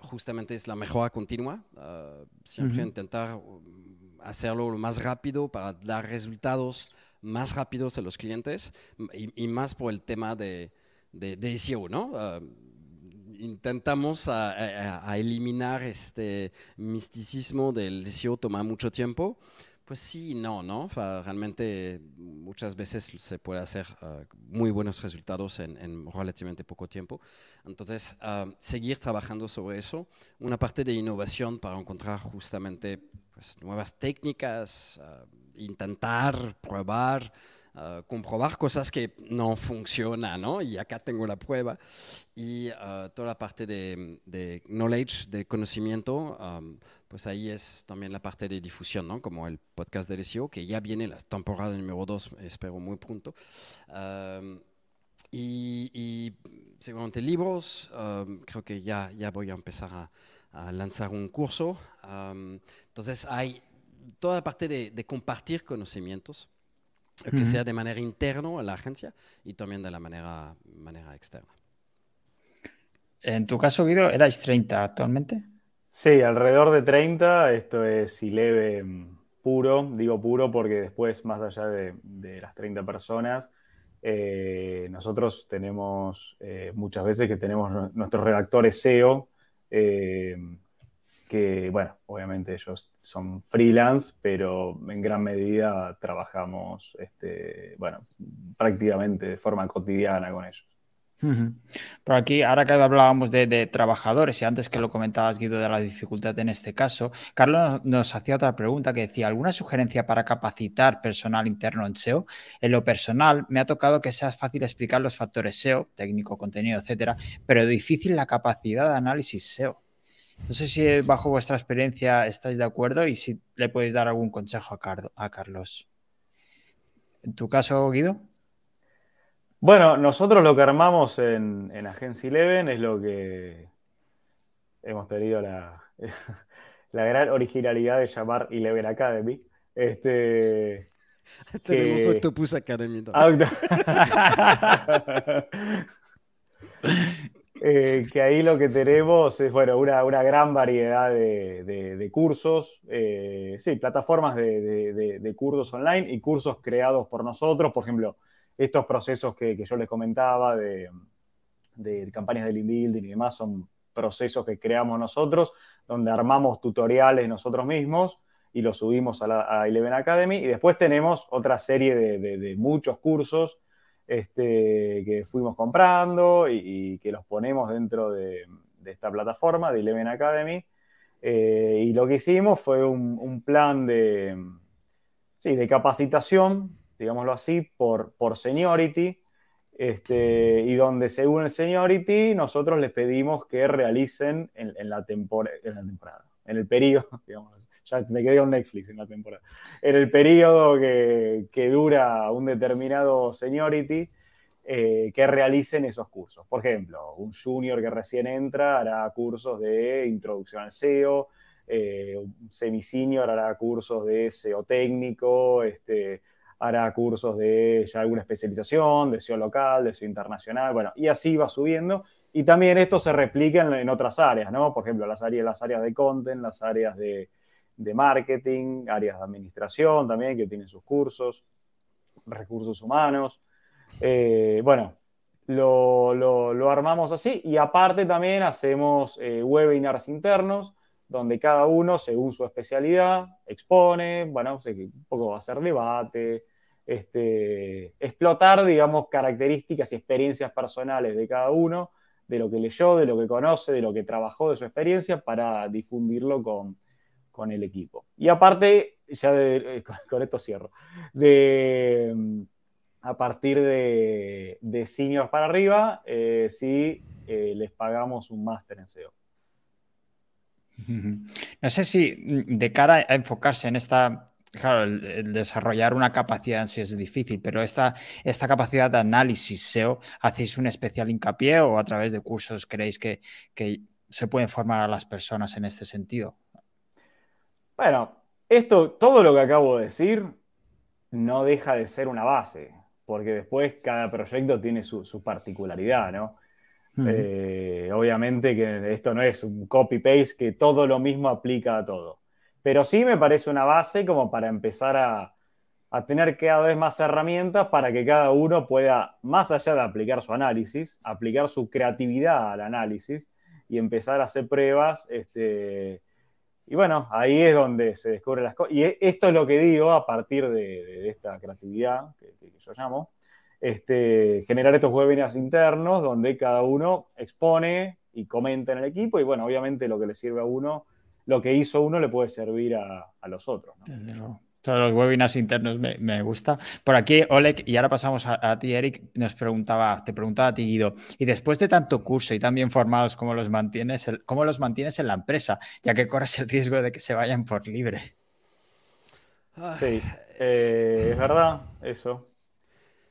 justamente es la mejora continua, siempre intentar hacerlo lo más rápido para dar resultados más rápidos a los clientes y, más por el tema de, de, SEO, ¿no? Ah, intentamos a, eliminar este misticismo del SEO, toma mucho tiempo. Pues sí, no, ¿no? realmente muchas veces se puede hacer ah, muy buenos resultados en, relativamente poco tiempo. Entonces, ah, seguir trabajando sobre eso. Una parte de innovación para encontrar justamente pues, nuevas técnicas, intentar, probar, uh, comprobar cosas que no funcionan, ¿no? Y acá tengo la prueba. Y uh, toda la parte de, de, knowledge, de conocimiento, um, pues ahí es también la parte de difusión, ¿no? Como el podcast del SEO, que ya viene la temporada número 2, espero muy pronto. Um, y, y seguramente libros, um, creo que ya, ya voy a empezar a a lanzar un curso. Um, entonces hay toda la parte de, de compartir conocimientos, que uh -huh. sea de manera interna a la agencia y también de la manera, manera externa. En tu caso, Guido, ¿erais 30 actualmente? Sí, alrededor de 30. Esto es leve puro, digo puro porque después, más allá de, de las 30 personas, eh, nosotros tenemos eh, muchas veces que tenemos nuestros redactores SEO, eh, que, bueno, obviamente ellos son freelance, pero en gran medida trabajamos, este, bueno, prácticamente de forma cotidiana con ellos. Por aquí, ahora que hablábamos de, de, trabajadores y antes que lo comentabas, Guido, de la dificultad en este caso, Carlos nos hacía otra pregunta que decía, ¿alguna sugerencia para capacitar personal interno en SEO? En lo personal, me ha tocado que sea fácil explicar los factores SEO, técnico, contenido, etcétera, pero difícil la capacidad de análisis SEO. No sé si bajo vuestra experiencia estáis de acuerdo y si le podéis dar algún consejo a, Car a Carlos. ¿En tu caso, Guido? Bueno, nosotros lo que armamos en, en Agencia Eleven es lo que hemos tenido la, [laughs] la gran originalidad de llamar Eleven Academy. Este, [laughs] Tenemos que... Octopus Academy. [laughs] eh, que ahí lo que tenemos es bueno, una, una gran variedad de, de, de cursos, eh, sí, plataformas de, de, cursos online y cursos creados por nosotros. Por ejemplo, estos procesos que, que yo les comentaba de, campañas de lead building y demás son procesos que creamos nosotros, donde armamos tutoriales nosotros mismos y los subimos a, la, a Eleven Academy. Y después tenemos otra serie de muchos cursos este, que fuimos comprando y, que los ponemos dentro de, esta plataforma de Eleven Academy. Eh, y lo que hicimos fue un, plan de, sí, de capacitación digámoslo así, por, por seniority, este, y donde según el seniority nosotros les pedimos que realicen en, la, temporada, en el periodo, [laughs] digamos, ya me quedé con Netflix en la temporada, en el periodo que, que dura un determinado seniority, eh, que realicen esos cursos. Por ejemplo, un junior que recién entra hará cursos de introducción al SEO, eh, un semi-senior hará cursos de SEO técnico, este, hará cursos de alguna especialización, de SEO local, de SEO internacional, bueno, y así va subiendo. Y también esto se replica en, otras áreas, ¿no? Por ejemplo, las áreas, las áreas de content, las áreas de, marketing, áreas de administración también, que tienen sus cursos, recursos humanos. Eh, bueno, lo, armamos así y aparte también hacemos eh, webinars internos donde cada uno, según su especialidad, expone, bueno, un poco va a hacer debate, este, explotar, digamos, características y experiencias personales de cada uno, de lo que leyó, de lo que conoce, de lo que trabajó, de su experiencia, para difundirlo con, el equipo. Y aparte, ya eh, [laughs] con, esto cierro, de, a partir de, de seniors para arriba, eh, sí eh, les pagamos un máster en SEO. [laughs] No sé si mm, de cara a enfocarse en esta, claro, el, desarrollar una capacidad en sí es difícil, pero esta, esta capacidad de análisis SEO, ¿hacéis un especial hincapié o a través de cursos creéis que, que se pueden formar a las personas en este sentido? Bueno, esto, todo lo que acabo de decir no deja de ser una base, porque después cada proyecto tiene su, su particularidad, ¿no? Eh, obviamente que esto no es un copy-paste que todo lo mismo aplica a todo. Pero sí me parece una base como para empezar a, tener cada vez más herramientas para que cada uno pueda, más allá de aplicar su análisis, aplicar su creatividad al análisis y empezar a hacer pruebas. Este, y bueno, ahí es donde se descubren las cosas. Y e, esto es lo que digo a partir de, esta creatividad que yo llamo, este, generar estos webinars internos donde cada uno expone y comenta en el equipo y bueno, obviamente lo que le sirve a uno, lo que hizo uno le puede servir a, los otros. Todos los webinars internos me, gusta. Por aquí, Oleg, y ahora pasamos a, ti, Eric, nos preguntaba, te preguntaba a ti, Guido, y después de tanto curso y tan bien formados, ¿cómo los mantienes, cómo los mantienes en la empresa? Ya que corres el riesgo de que se vayan por libre. Sí, eh, es verdad, eso.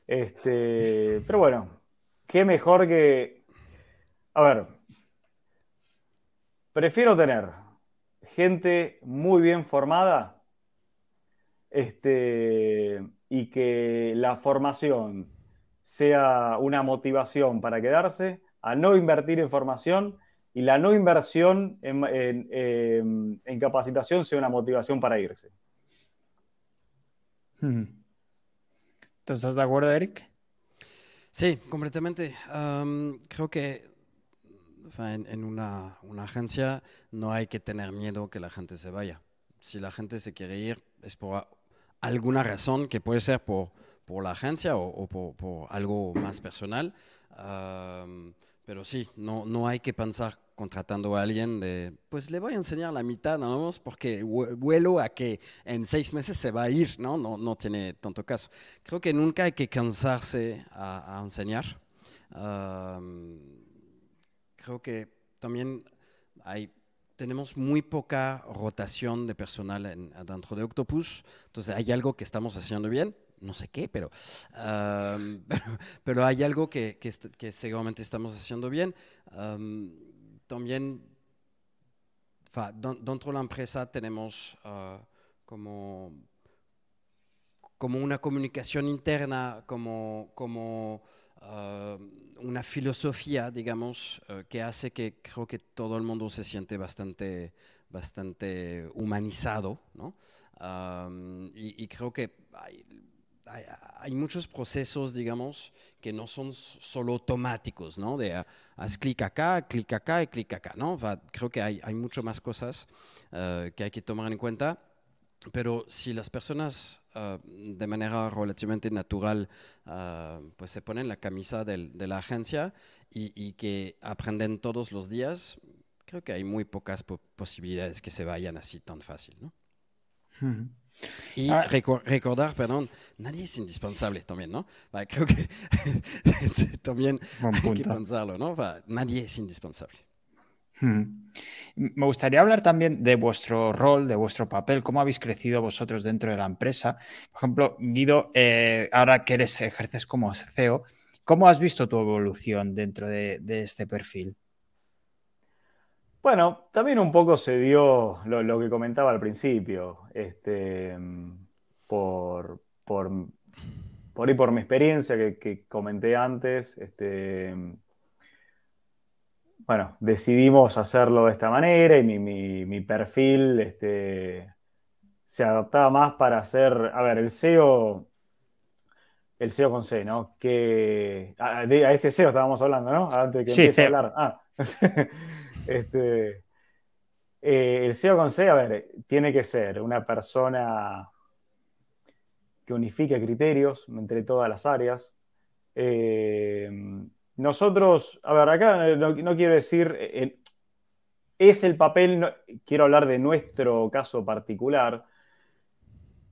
Este, pero bueno, qué mejor que... A ver, prefiero tener gente muy bien formada este, y que la formación sea una motivación para quedarse, a no invertir en formación y la no inversión en, capacitación sea una motivación para irse. Hmm estás de acuerdo, Eric? Sí, completamente. creo que en, una, agencia no hay que tener miedo que la gente se vaya. Si la gente se quiere ir es por alguna razón que puede ser por, por la agencia o, por, algo más personal. pero sí, no, no hay que pensar contratando a alguien de, pues le voy a enseñar la mitad, ¿no? Porque vuelo a que en seis meses se va a ir, ¿no? No, no tiene tanto caso. Creo que nunca hay que cansarse a, enseñar. creo que también hay, tenemos muy poca rotación de personal en, dentro de Octopus, entonces hay algo que estamos haciendo bien, no sé qué, pero, [laughs] pero, hay algo que, que, seguramente estamos haciendo bien. También dentro de la empresa tenemos ah, como, como una comunicación interna, como, como ah, una filosofía, digamos, ah, que hace que creo que todo el mundo se siente bastante, bastante humanizado, ¿no? y, creo que hay, hay, muchos procesos, digamos, que no son solo automáticos, ¿no? De haz clic acá, clic acá y clic acá, ¿no? creo que hay, hay mucho más cosas eh, que hay que tomar en cuenta. Pero si las personas eh, de manera relativamente natural eh, pues se ponen la camisa de la agencia y, que aprenden todos los días, creo que hay muy pocas posibilidades que se vayan así tan fácil, ¿no? Y ah. recordar, perdón, nadie es indispensable también, ¿no? creo que [laughs] también hay que pensarlo, ¿no? nadie es indispensable. Hmm. Me gustaría hablar también de vuestro rol, de vuestro papel, cómo habéis crecido vosotros dentro de la empresa. Por ejemplo, Guido, eh, ahora que eres, ejerces como CEO, ¿Cómo has visto tu evolución dentro de, este perfil? Bueno, también un poco se dio lo, que comentaba al principio, este, por, por, por, por mi experiencia que, comenté antes, este, bueno, decidimos hacerlo de esta manera y mi, perfil este, se adaptaba más para hacer, a ver, el SEO el SEO con C, ¿no? Que a, ese SEO estábamos hablando, ¿no? Antes de que empiece a hablar. Ah. [laughs] este, eh, el SEO con C, a ver, tiene que ser una persona que unifique criterios entre todas las áreas. Eh, nosotros, a ver, acá no, quiero decir, eh, es el papel, quiero hablar de nuestro caso particular,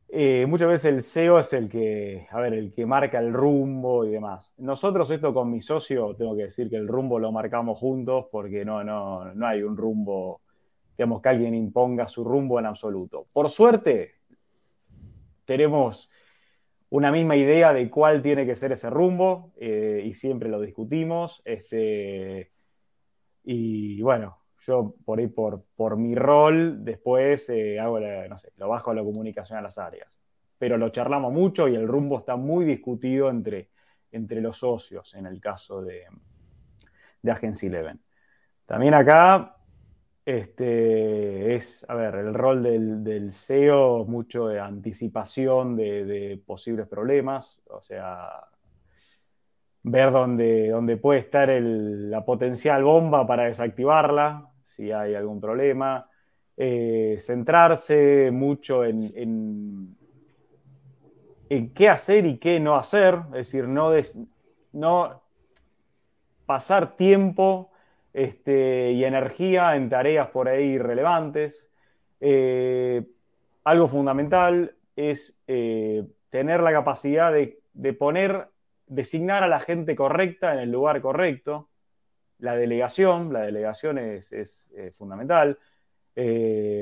eh, muchas veces el SEO es el que, a ver, el que marca el rumbo y demás. Nosotros esto con mi socio, tengo que decir que el rumbo lo marcamos juntos porque no, no, no hay un rumbo, digamos, que alguien imponga su rumbo en absoluto. Por suerte, tenemos una misma idea de cuál tiene que ser ese rumbo eh, y siempre lo discutimos. Este, y bueno, yo por ahí, por, por mi rol, después eh, hago, no sé, lo bajo a la comunicación a las áreas. Pero lo charlamos mucho y el rumbo está muy discutido entre, entre los socios en el caso de, de Agency Eleven. También acá este, es, a ver, el rol del, del SEO, mucho de anticipación de, posibles problemas, o sea, ver dónde, puede estar la potencial bomba para desactivarla, si hay algún problema, eh, centrarse mucho en, en, qué hacer y qué no hacer, es decir, no, no pasar tiempo este, y energía en tareas por ahí irrelevantes. Eh, algo fundamental es eh, tener la capacidad de, de poner designar a la gente correcta en el lugar correcto. La delegación, la delegación es, eh, fundamental.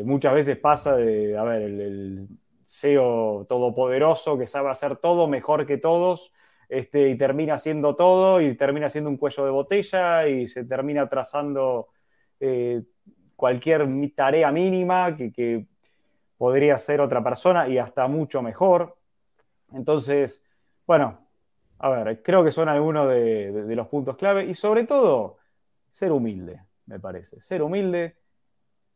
Muchas veces pasa de, a ver, el, CEO todopoderoso que sabe hacer todo mejor que todos este, y termina haciendo todo y termina siendo un cuello de botella y se termina trazando eh, cualquier tarea mínima que, que podría hacer otra persona y hasta mucho mejor. Entonces, bueno, a ver, creo que son algunos de, los puntos clave y sobre todo ser humilde, me parece. Ser humilde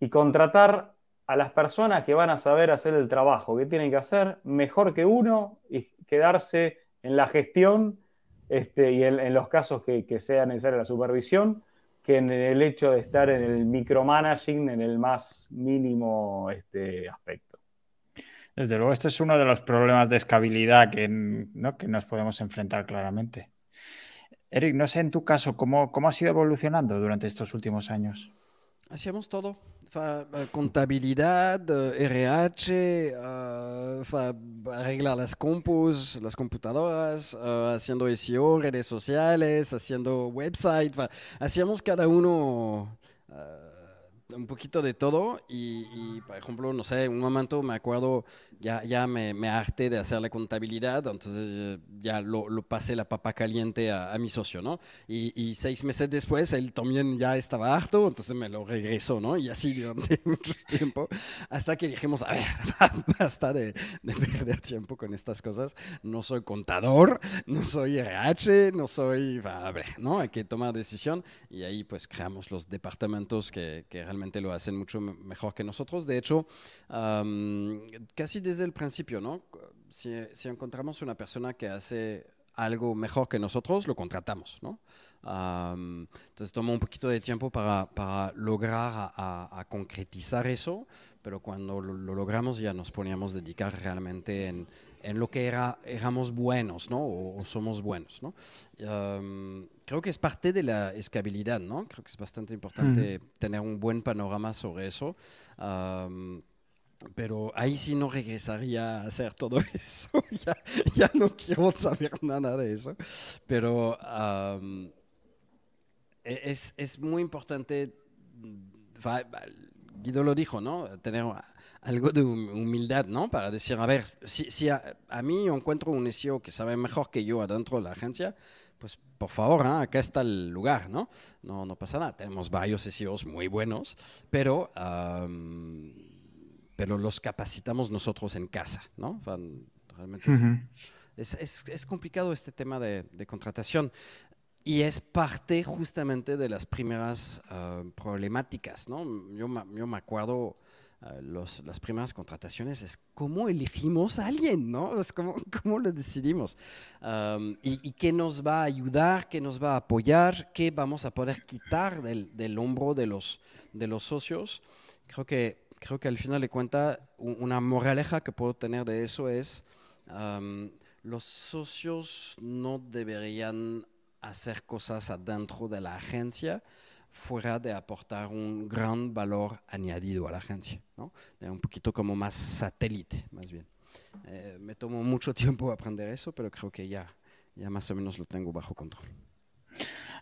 y contratar a las personas que van a saber hacer el trabajo que tienen que hacer mejor que uno y quedarse en la gestión este, y en, los casos que, sea necesaria la supervisión que en el hecho de estar en el micromanaging en el más mínimo este, aspecto. Desde luego, este es uno de los problemas de escalabilidad que, que nos podemos enfrentar claramente. Eric, no sé en tu caso, ¿cómo, cómo has ido evolucionando durante estos últimos años? Hacíamos todo. Eh, contabilidad, RH, eh, arreglar las compus, las computadoras, eh, haciendo SEO, redes sociales, haciendo website. Hacíamos cada uno un poquito de todo y, y, por ejemplo, no sé, un momento me acuerdo ya, ya me, me, harté de hacer la contabilidad, entonces eh, ya lo, lo pasé la papa caliente a, mi socio, ¿no? Y, y, seis meses después él también ya estaba harto, entonces me lo regresó, ¿no? Y así durante [laughs] mucho tiempo, hasta que dijimos, a ver, [laughs] basta de, de, perder tiempo con estas cosas, no soy contador, no soy RH, no soy, a ver, ¿no? Hay que tomar decisión y ahí pues creamos los departamentos que, que realmente lo hacen mucho mejor que nosotros. De hecho, um, casi desde el principio, ¿no? Si, si, encontramos una persona que hace algo mejor que nosotros, lo contratamos, ¿no? entonces toma un poquito de tiempo para, para lograr a, concretizar eso, pero cuando lo, logramos ya nos poníamos a dedicar realmente en, en lo que era, éramos buenos, ¿no? O, somos buenos, ¿no? Creo que es parte de la escalabilidad, ¿no? Creo que es bastante importante tener un buen panorama sobre eso. Pero ahí sí no regresaría a hacer todo [laughs] eso. ya, ya, no quiero saber nada de eso. Pero e, es, es, muy importante Guido lo dijo, ¿no? Tener algo de humildad, ¿no? Para decir, a ver, si, a, mí encuentro un SEO que sabe mejor que yo adentro de la agencia, pues por favor, ¿eh? acá está el lugar, ¿no? ¿no? No pasa nada, tenemos varios SEOs muy buenos, pero, pero los capacitamos nosotros en casa, ¿no? realmente es, es, es, complicado este tema de, de, contratación y es parte justamente de las primeras ah, problemáticas, ¿no? Yo, yo me acuerdo eh, las primeras contrataciones es cómo elegimos a alguien, ¿no? Es cómo, [laughs] cómo lo decidimos. y, qué nos va a ayudar, qué nos va a apoyar, qué vamos a poder quitar del, del hombro de los, de los socios. Creo que, creo que al final de cuentas, una moraleja que puedo tener de eso es, los socios no deberían hacer cosas adentro de la agencia, fuera de aportar un gran valor añadido a la agencia, ¿no? un poquito como más satélite, más bien. Eh, me tomó mucho [laughs] tiempo aprender eso, pero creo que ya, ya más o menos lo tengo bajo control.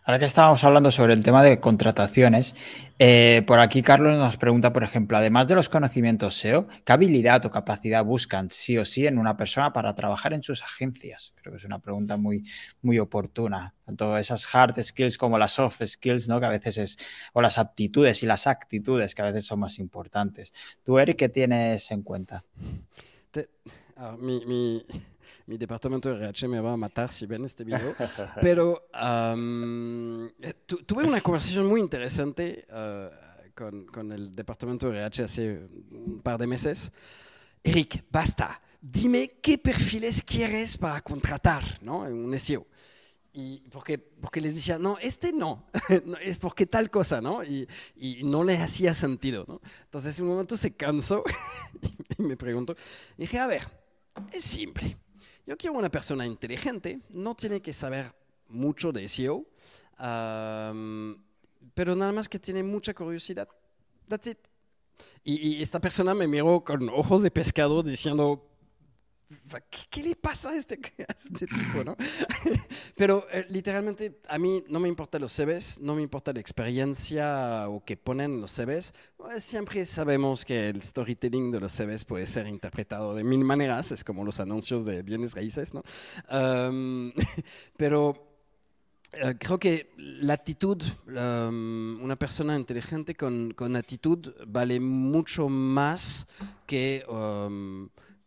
Ahora que estábamos hablando sobre el tema de contrataciones, eh, por aquí Carlos nos pregunta, por ejemplo, además de los conocimientos SEO, ¿qué habilidad o capacidad buscan sí o sí en una persona para trabajar en sus agencias? Creo que es una pregunta muy, muy oportuna. Tanto esas hard skills como las soft skills, ¿no? Que a veces es, o las aptitudes y las actitudes que a veces son más importantes. ¿Tú, Eric, qué tienes en cuenta? Ah, mi mi departamento de RH me va a matar si ven este video, pero eh, tuve una conversación muy interesante eh, con, con, el departamento de RH hace un par de meses. Eric, basta, dime qué perfiles quieres para contratar ¿no? un SEO. Y porque, porque les decía, no, este [laughs] no, es porque tal cosa, ¿no? Y, y, no le hacía sentido, ¿no? Entonces en un momento se cansó [laughs] y me preguntó, dije, a ver, es simple yo quiero una persona inteligente, no tiene que saber mucho de SEO, pero nada más que tiene mucha curiosidad. That's it. Y, esta persona me miró con ojos de pescado diciendo, ¿Qué, le pasa a este, [laughs] este tipo? ¿no? [laughs] Pero eh, literalmente a mí no me importa los CVs, no me importa la experiencia o que ponen los CVs. Siempre sabemos que el storytelling de los CVs puede ser interpretado de mil maneras, es como los anuncios de bienes raíces, ¿no? [laughs] pero eh, creo que la actitud, una persona inteligente con, con, actitud vale mucho más que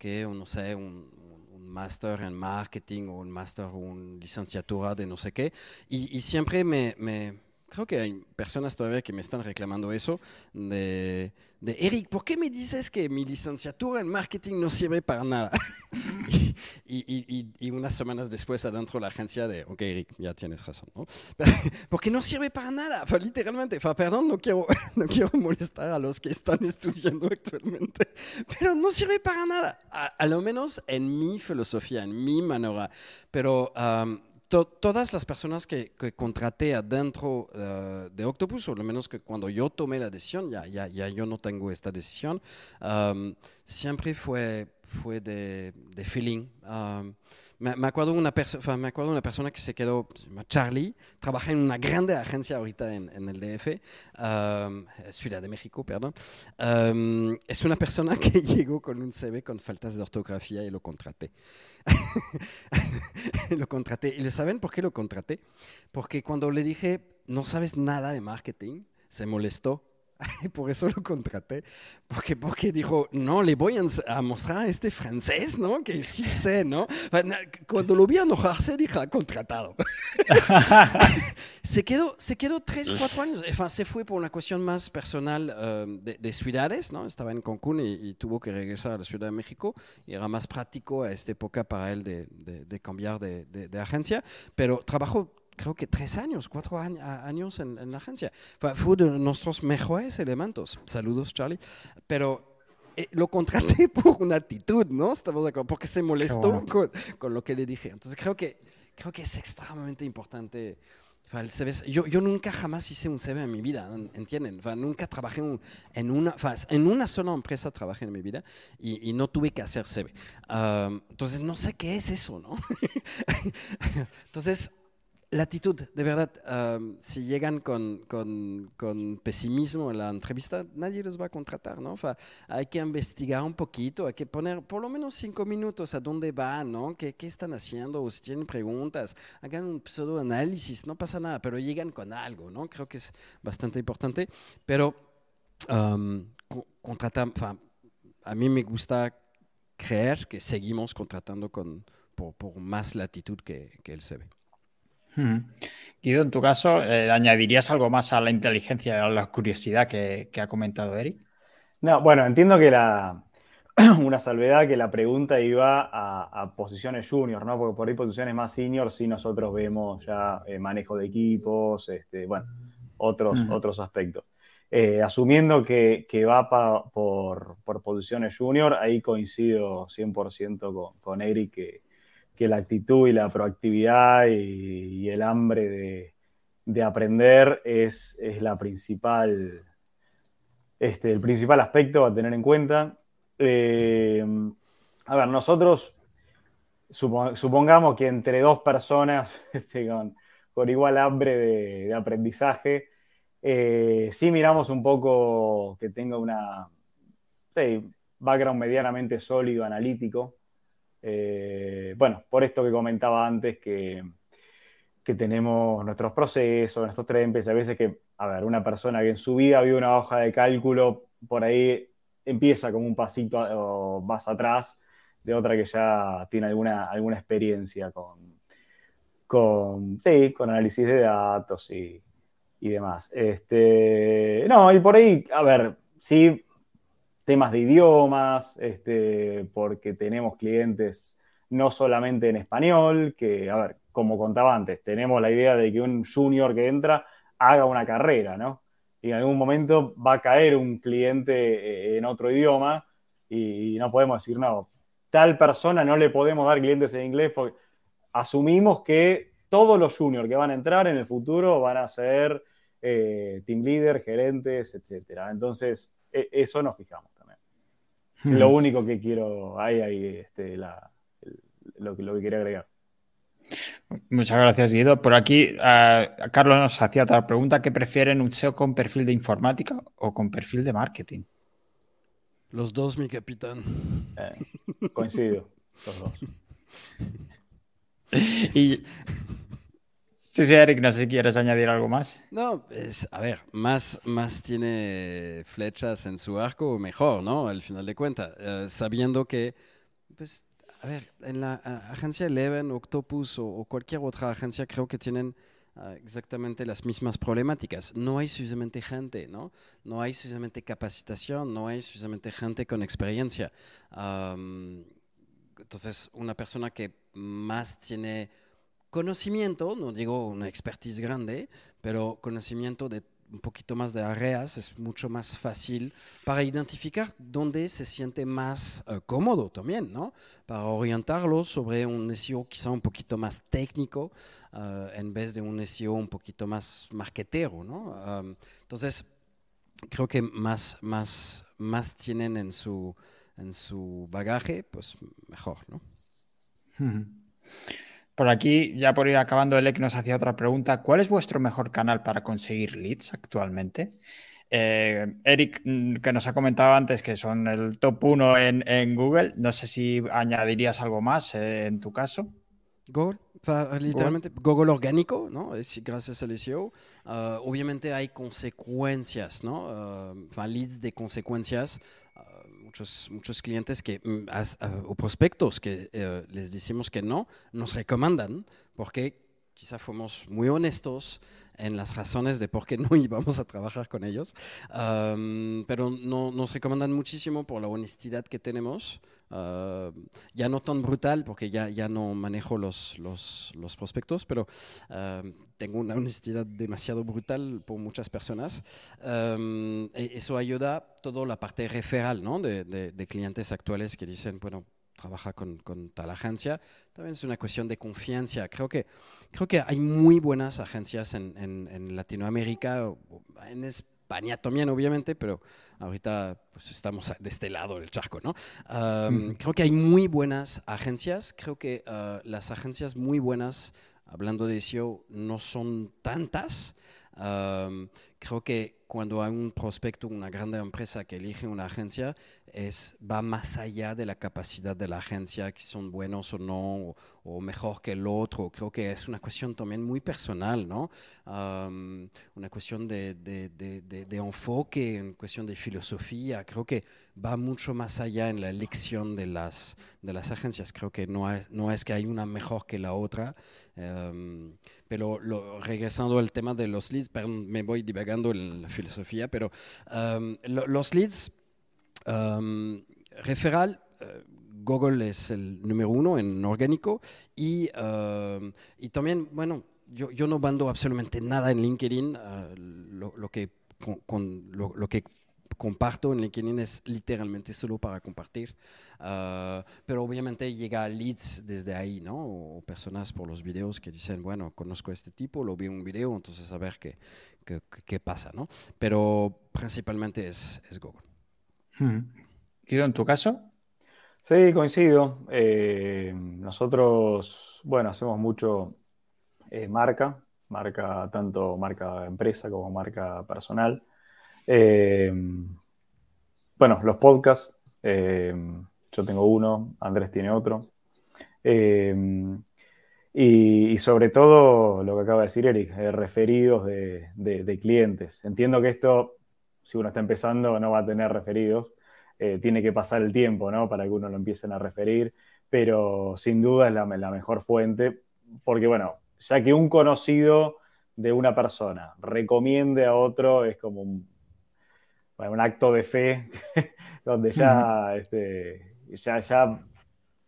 que, no sé, un, un máster en marketing o un máster o una licenciatura de no sé qué. Y, y siempre me, me, creo que hay personas todavía que me están reclamando eso, de, de Eric, ¿por qué me dices que mi licenciatura en marketing no sirve para nada? [laughs] y, y, unas semanas después adentro de la agencia de, ok Eric, ya tienes razón, ¿no? [laughs] Porque no sirve para nada, literalmente, perdón, no quiero, [laughs] no quiero molestar a los que están estudiando actualmente, pero no sirve para nada, a, lo menos en mi filosofía, en mi manera, pero todas las personas que, contraté adentro uh, de Octopus, o lo menos que cuando yo tomé la decisión, ya, ya, ya yo no tengo esta decisión, um, siempre fue, fue de, de feeling. Um, me, acuerdo una me acuerdo una persona que se quedó, Charlie, trabaja en una grande agencia ahorita en, en el DF, um, Ciudad de México, perdón. es una persona [laughs] que llegó con un CV con faltas de ortografía y lo contraté. [laughs] lo contraté. ¿Y saben por qué lo contraté? Porque cuando le dije, no sabes nada de marketing, se molestó [laughs] por eso lo contraté, porque, porque dijo, no, le voy a mostrar a este francés, ¿no? Que sí sé, ¿no? Cuando lo vi enojarse, dije, ah, contratado. [laughs] se, quedó, se quedó tres, cuatro años, se fue por una cuestión más personal eh, de, ciudades, ¿no? Estaba en Cancún y, tuvo que regresar a la Ciudad de México y era más práctico a esta época para él de, de cambiar de, agencia, pero trabajó creo que tres años, cuatro años en, la agencia. Fue, de nuestros mejores elementos. Saludos, Charlie. Pero eh, lo contraté [laughs] por una actitud, ¿no? Estamos de acuerdo, porque se molestó con, lo que le dije. Entonces creo que, creo que es extremadamente importante. El CV. Yo, yo nunca jamás hice un CV en mi vida, ¿entienden? nunca trabajé en una, en una sola empresa trabajé en mi vida y, no tuve que hacer CV. entonces no sé qué es eso, ¿no? [laughs] entonces La actitud, de verdad, si llegan con, con, pesimismo en la entrevista, nadie los va a contratar, ¿no? hay que investigar un poquito, hay que poner por lo menos cinco minutos a dónde van, ¿no? ¿Qué, qué están haciendo? O si tienen preguntas, hagan un pseudo análisis, no pasa nada, pero llegan con algo, ¿no? Creo que es bastante importante, pero um, contratan, a mí me gusta creer que seguimos contratando con, por, por más latitud que, que el Guido, en tu caso, eh, ¿añadirías algo más a la inteligencia, a la curiosidad que, ha comentado Eric? No, bueno, entiendo que la, [clears throat] una salvedad que la pregunta iba a, posiciones junior, ¿no? Porque por ahí posiciones más senior sí nosotros vemos ya eh, manejo de equipos, este, bueno, otros, otros aspectos. Eh, asumiendo que, va por, posiciones junior, ahí coincido 100% con, con Eric que que la actitud y la proactividad y, el hambre de, aprender es, es, la principal, este, el principal aspecto a tener en cuenta. Eh, a ver, nosotros supongamos que entre dos personas [laughs] este, con, igual hambre de, aprendizaje, eh, sí miramos un poco que tenga una background medianamente sólido, analítico, eh, bueno, por esto que comentaba antes, que, que tenemos nuestros procesos, nuestros trempes, a veces que, a ver, una persona que en su vida vio una hoja de cálculo, por ahí empieza como un pasito más atrás de otra que ya tiene alguna, alguna experiencia con, con, sí, con análisis de datos y, y demás. Este, no, y por ahí, a ver, sí, temas de idiomas, este, porque tenemos clientes no solamente en español, que, a ver, como contaba antes, tenemos la idea de que un junior que entra haga una carrera, ¿no? Y en algún momento va a caer un cliente eh, en otro idioma y, no podemos decir, no, tal persona no le podemos dar clientes en inglés porque asumimos que todos los juniors que van a entrar en el futuro van a ser eh, team leader, gerentes, etc. Entonces, e, eso nos fijamos. Lo único que quiero, ahí, ahí, este, lo, que, lo que quería agregar. Muchas gracias, Guido. Por aquí, Carlos nos hacía otra pregunta. ¿Qué prefieren, un SEO con perfil de informática o con perfil de marketing? Los dos, mi capitán. Eh, coincido, los dos. [laughs] y Sí, sí, Eric, no sé si quieres añadir algo más. No, es, a ver, más, más tiene flechas en su arco, mejor, ¿no? Al final de cuentas, eh, sabiendo que, pues, a ver, en la agencia Eleven, Octopus o, cualquier otra agencia creo que tienen ah, exactamente las mismas problemáticas. No hay suficientemente gente, ¿no? No hay suficientemente capacitación, no hay suficientemente gente con experiencia. entonces, una persona que más tiene conocimiento, no digo una expertise grande, pero conocimiento de un poquito más de áreas es mucho más fácil para identificar dónde se siente más eh, cómodo también, ¿no? Para orientarlo sobre un SEO quizá un poquito más técnico eh, en vez de un SEO un poquito más marketero, ¿no? entonces, creo que más, más, más tienen en su, en su bagaje, pues mejor, ¿no? Por aquí, ya por ir acabando, Elec nos hacía otra pregunta. ¿Cuál es vuestro mejor canal para conseguir leads actualmente? Eh, Eric, mm, que nos ha comentado antes que son el top 1 en, Google, no sé si añadirías algo más eh, en tu caso. Google, literalmente Google. orgánico, ¿no? Es gracias al SEO. Ah, obviamente hay consecuencias, ¿no? Uh, leads de consecuencias muchos, clientes que, mm, o prospectos que eh, les decimos que no, nos recomiendan porque quizá fuimos muy honestos en las razones de por qué no [laughs] íbamos a trabajar con ellos, pero no, nos recomiendan muchísimo por la honestidad que tenemos, Ah, ya no tan brutal porque ya, ya no manejo los, los, los prospectos, pero ah, tengo una honestidad demasiado brutal por muchas personas. E, eso ayuda toda la parte referral ¿no? de, de, clientes actuales que dicen, bueno, trabaja con, con, tal agencia. También es una cuestión de confianza. Creo que, creo que hay muy buenas agencias en, en, en Latinoamérica, en España también, obviamente, pero ahorita pues, estamos de este lado del charco, ¿no? Creo que hay muy buenas agencias, creo que ah, las agencias muy buenas hablando de SEO, no son tantas. creo que cuando hay un prospecto, una grande empresa que elige una agencia, es, va más allá de la capacidad de la agencia, que son buenos o no, o, mejor que el otro. Creo que es una cuestión también muy personal, ¿no? una cuestión de, de, de, de, enfoque, una cuestión de filosofía. Creo que va mucho más allá en la elección de las, de las agencias. Creo que no es, no es que hay una mejor que la otra. pero regresando al tema de los leads, perdón, me voy divagando en la filosofía, pero los leads Um, referral, eh, Google es el número uno en orgánico y, um, y también, bueno, yo, yo, no mando absolutamente nada en LinkedIn. Uh, lo, que, con, lo, que comparto en LinkedIn es literalmente solo para compartir. Uh, pero obviamente llega leads desde ahí, ¿no? O personas por los videos que dicen, bueno, conozco a este tipo, lo vi en un video, entonces a ver qué, qué, qué pasa, ¿no? Pero principalmente es, es Google. ¿Quiero en tu caso? Sí, coincido. Eh, nosotros, bueno, hacemos mucho eh, marca, marca, tanto marca empresa como marca personal. Eh, bueno, los podcasts, yo tengo uno, Andrés tiene otro. Y, sobre todo lo que acaba de decir Eric, referidos de clientes. Entiendo que esto si uno está empezando no va a tener referidos, eh, tiene que pasar el tiempo, ¿no? Para que uno lo empiecen a referir, pero sin duda es la, mejor fuente, porque bueno, ya que un conocido de una persona recomiende a otro es como un, un acto de fe, [laughs] donde ya, este, ya, ya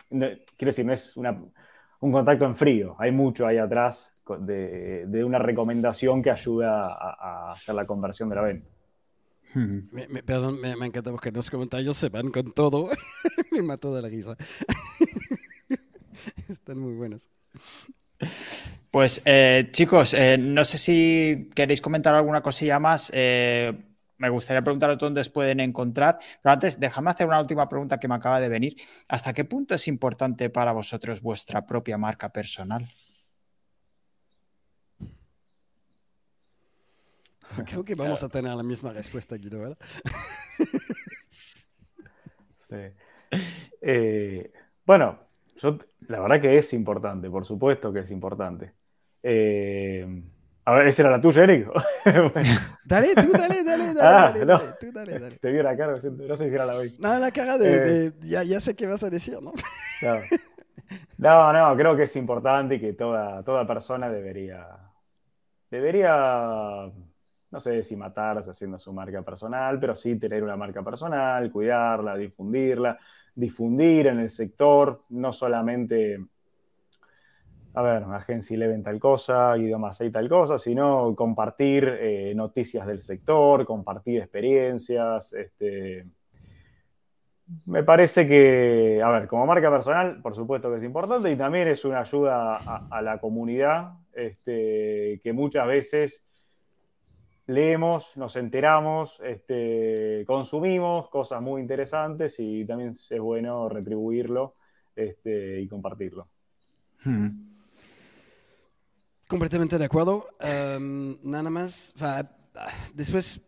quiero decir, no es un contacto en frío, hay mucho ahí atrás de, una recomendación que ayuda a hacer la conversión de la venta. Me, perdón, me, encanta porque los comentarios se van con todo. [laughs] me mató de la risa. [laughs] Están muy buenos. Pues eh, chicos, eh, no sé si queréis comentar alguna cosilla más. Eh, me gustaría preguntaros dónde pueden encontrar. Pero antes, déjame hacer una última pregunta que me acaba de venir. ¿Hasta qué punto es importante para vosotros vuestra propia marca personal? Creo que vamos a tener la misma respuesta, Guido, ¿verdad? [laughs] sí. Eh, bueno, la verdad que es importante, por supuesto que es importante. Eh, a ver, ¿esa era la tuya, Eric? [laughs] Dale, tú dale, dale, dale, [laughs] ah, dale, tú dale, dale. Te vio la cara, no sé si era la hoy. No, la cara de, eh, ya, ya, sé qué vas a decir, ¿no? No, no, creo que es importante y que toda, toda persona debería, debería no sé si matarse haciendo su marca personal, pero sí tener una marca personal, cuidarla, difundirla, difundir en el sector, no solamente, a ver, Agencia Eleven tal cosa, Guido Macei tal cosa, sino compartir eh, noticias del sector, compartir experiencias. Este, me parece que, a ver, como marca personal, por supuesto que es importante y también es una ayuda a, la comunidad, este, que muchas veces leemos, nos enteramos, este, consumimos cosas muy interesantes y también es bueno retribuirlo este, y compartirlo. Hmm. Completamente de acuerdo. Em, nada más, después,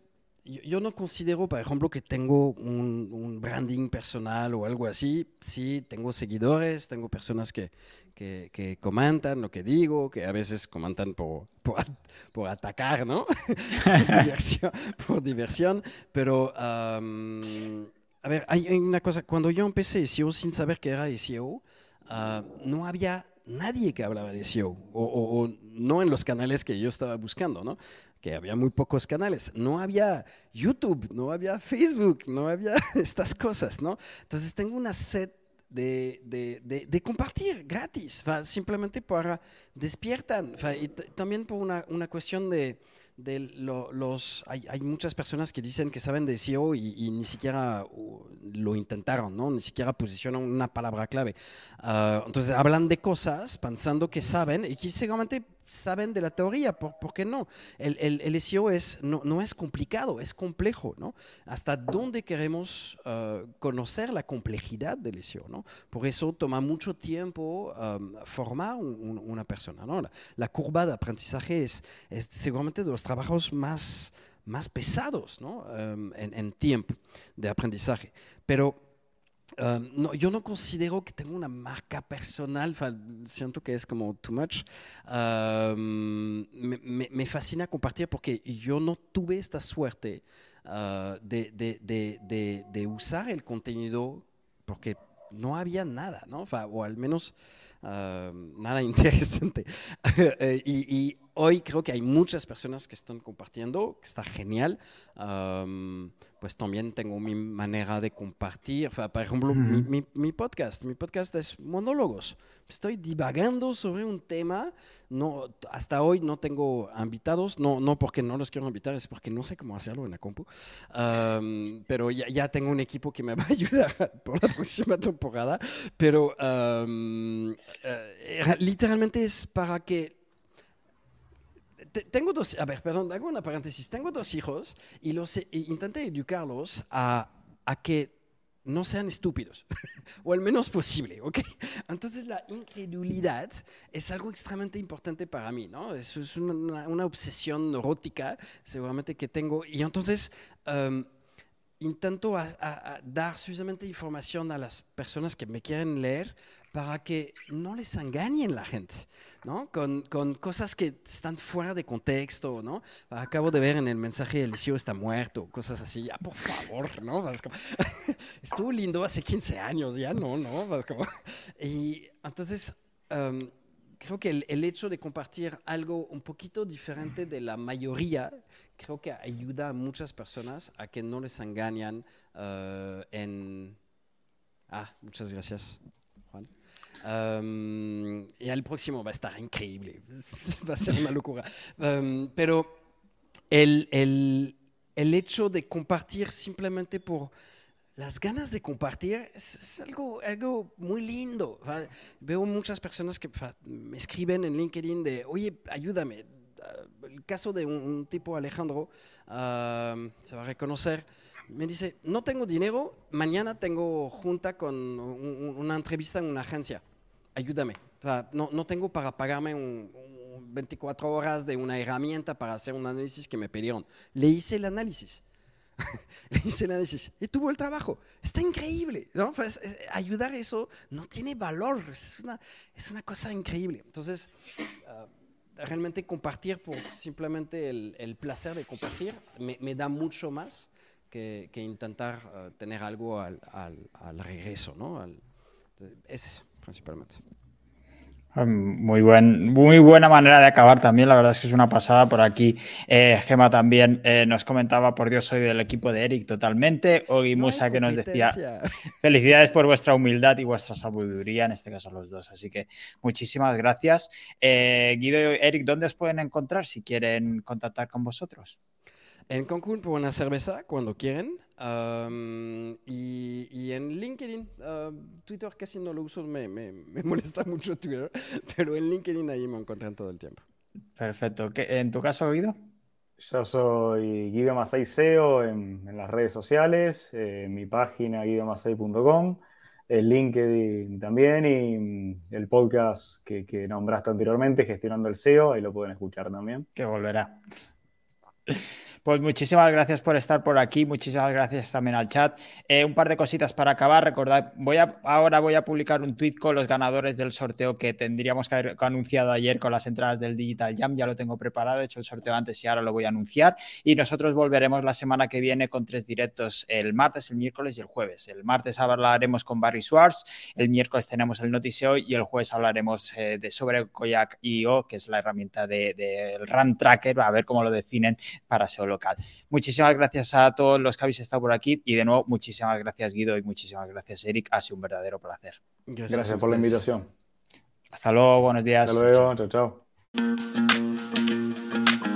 yo, no considero, por ejemplo, que tengo un, un, branding personal o algo así. Sí, tengo seguidores, tengo personas que, que, comentan lo que digo, que a veces comentan por, por, atacar, ¿no? [laughs] por, diversión, Pero, a ver, hay, una cosa, cuando yo empecé SEO sin saber qué era SEO, ah, no había nadie que hablaba de SEO, o, no en los canales que yo estaba buscando, ¿no? Que había muy pocos canales, no había YouTube, no había Facebook, no había [laughs] estas cosas, ¿no? Entonces tengo una sed de, de, de, compartir gratis, simplemente para despiertan, y también por una, una cuestión de, de los... Hay, hay, muchas personas que dicen que saben de SEO y, ni siquiera lo intentaron, ¿no? Ni siquiera posicionan una palabra clave. Ah, entonces hablan de cosas pensando que saben y que seguramente saben de la teoría, ¿por, por qué no? El, el, el SEO es, no, no, es complicado, es complejo, ¿no? Hasta dónde queremos uh, conocer la complejidad del SEO, ¿no? Por eso toma mucho tiempo formar un, un, una persona, ¿no? La, la, curva de aprendizaje es, es seguramente de los trabajos más, más pesados, ¿no? En, en tiempo de aprendizaje. Pero No, yo no considero que tenga una marca personal, siento que es como too much. Me, me, me, fascina compartir porque yo no tuve esta suerte uh, de, de, de, de, usar el contenido porque no había nada, ¿no? O al menos uh, nada [laughs] interesante. [laughs] y, y, hoy creo que hay muchas personas que están compartiendo, que está genial. Um, pues también tengo mi manera de compartir. Sea, por ejemplo, uh -huh. mi, mi, mi, podcast. Mi podcast es monólogos. Estoy divagando sobre un tema. No, hasta hoy no tengo invitados. No, no porque no los quiero invitar, es porque no sé cómo hacerlo en la compu. Um, pero ya, ya, tengo un equipo que me [laughs] va a ayudar por la próxima temporada. Pero um, uh, literalmente es para que tengo dos, a ver, perdón, hago una paréntesis. Tengo dos hijos y los e intenté educarlos a, a, que no sean estúpidos, [laughs] o al menos posible, ¿ok? Entonces la incredulidad es algo extremadamente importante para mí, ¿no? Es, es una, una, obsesión neurótica, seguramente que tengo, y entonces um, intento a, a, a dar suficientemente información a las personas que me quieren leer para que no les engañen la gente, ¿no? Con, con, cosas que están fuera de contexto, ¿no? Acabo de ver en el mensaje el CEO está muerto, cosas así, ya por favor, ¿no? [laughs] Estuvo lindo hace 15 años, ya no, ¿no? Y entonces, um, creo que el, el, hecho de compartir algo un poquito diferente de la mayoría, creo que ayuda a muchas personas a que no les engañan uh, en... Ah, muchas gracias. Um, y el próximo va a estar increíble, [laughs] va a ser una locura. Um, pero el, el, el, hecho de compartir simplemente por las ganas de compartir es, es algo, algo muy lindo. Veo muchas personas que me escriben en LinkedIn de, oye, ayúdame. El caso de un, un tipo, Alejandro, uh, se va a reconocer me dice, no tengo dinero, mañana tengo junta con un, una entrevista en una agencia ayúdame. No, no, tengo para pagarme un, un 24 horas de una herramienta para hacer un análisis que me pidieron. Le hice el análisis. [laughs] Le hice el análisis y tuvo el trabajo. Está increíble. ¿no? Pues, ayudar eso no tiene valor. Es una, es una cosa increíble. Entonces, uh, realmente compartir por simplemente el, placer de compartir me, da mucho más que, intentar uh, tener algo al, regreso. ¿no? Es eso principalmente. Muy, buen, muy buena manera de acabar también, la verdad es que es una pasada por aquí. Eh, Gema también eh, nos comentaba, por Dios, soy del equipo de Eric totalmente. Ogi no Musa que nos decía, [laughs] felicidades por vuestra humildad y vuestra sabiduría, en este caso los dos. Así que muchísimas gracias. Eh, Guido y Eric, ¿dónde os pueden encontrar si quieren contactar con vosotros? En Cancún por una cerveza cuando quieren. Um, y, y, en LinkedIn, uh, Twitter casi no lo uso, me, me, me, [laughs] molesta mucho Twitter, pero en LinkedIn ahí me encuentran todo el tiempo. Perfecto. ¿Qué, ¿En tu caso, Guido? Yo soy Guido Masay SEO en, en las redes sociales, eh, mi página guidomasay.com, el LinkedIn también y el podcast que, que nombraste anteriormente, Gestionando el SEO, ahí lo pueden escuchar también. Que volverá. Pues muchísimas gracias por estar por aquí, muchísimas gracias también al chat. Eh, un par de cositas para acabar, recordad, voy a, ahora voy a publicar un tweet con los ganadores del sorteo que tendríamos que haber anunciado ayer con las entradas del Digital Jam, ya lo tengo preparado, he hecho el sorteo antes y ahora lo voy a anunciar. Y nosotros volveremos la semana que viene con tres directos, el martes, el miércoles y el jueves. El martes hablaremos con Barry Schwartz, el miércoles tenemos el Notiseo y el jueves hablaremos eh, de sobre Koyak IO, que es la herramienta del de, de RAM Tracker, a ver cómo lo definen para SEO local. Muchísimas gracias a todos los que habéis estado por aquí y de nuevo muchísimas gracias Guido y muchísimas gracias Eric. Ha sido un verdadero placer. Gracias, gracias por la invitación. Hasta luego, buenos días. Hasta luego, chao, chao. chao.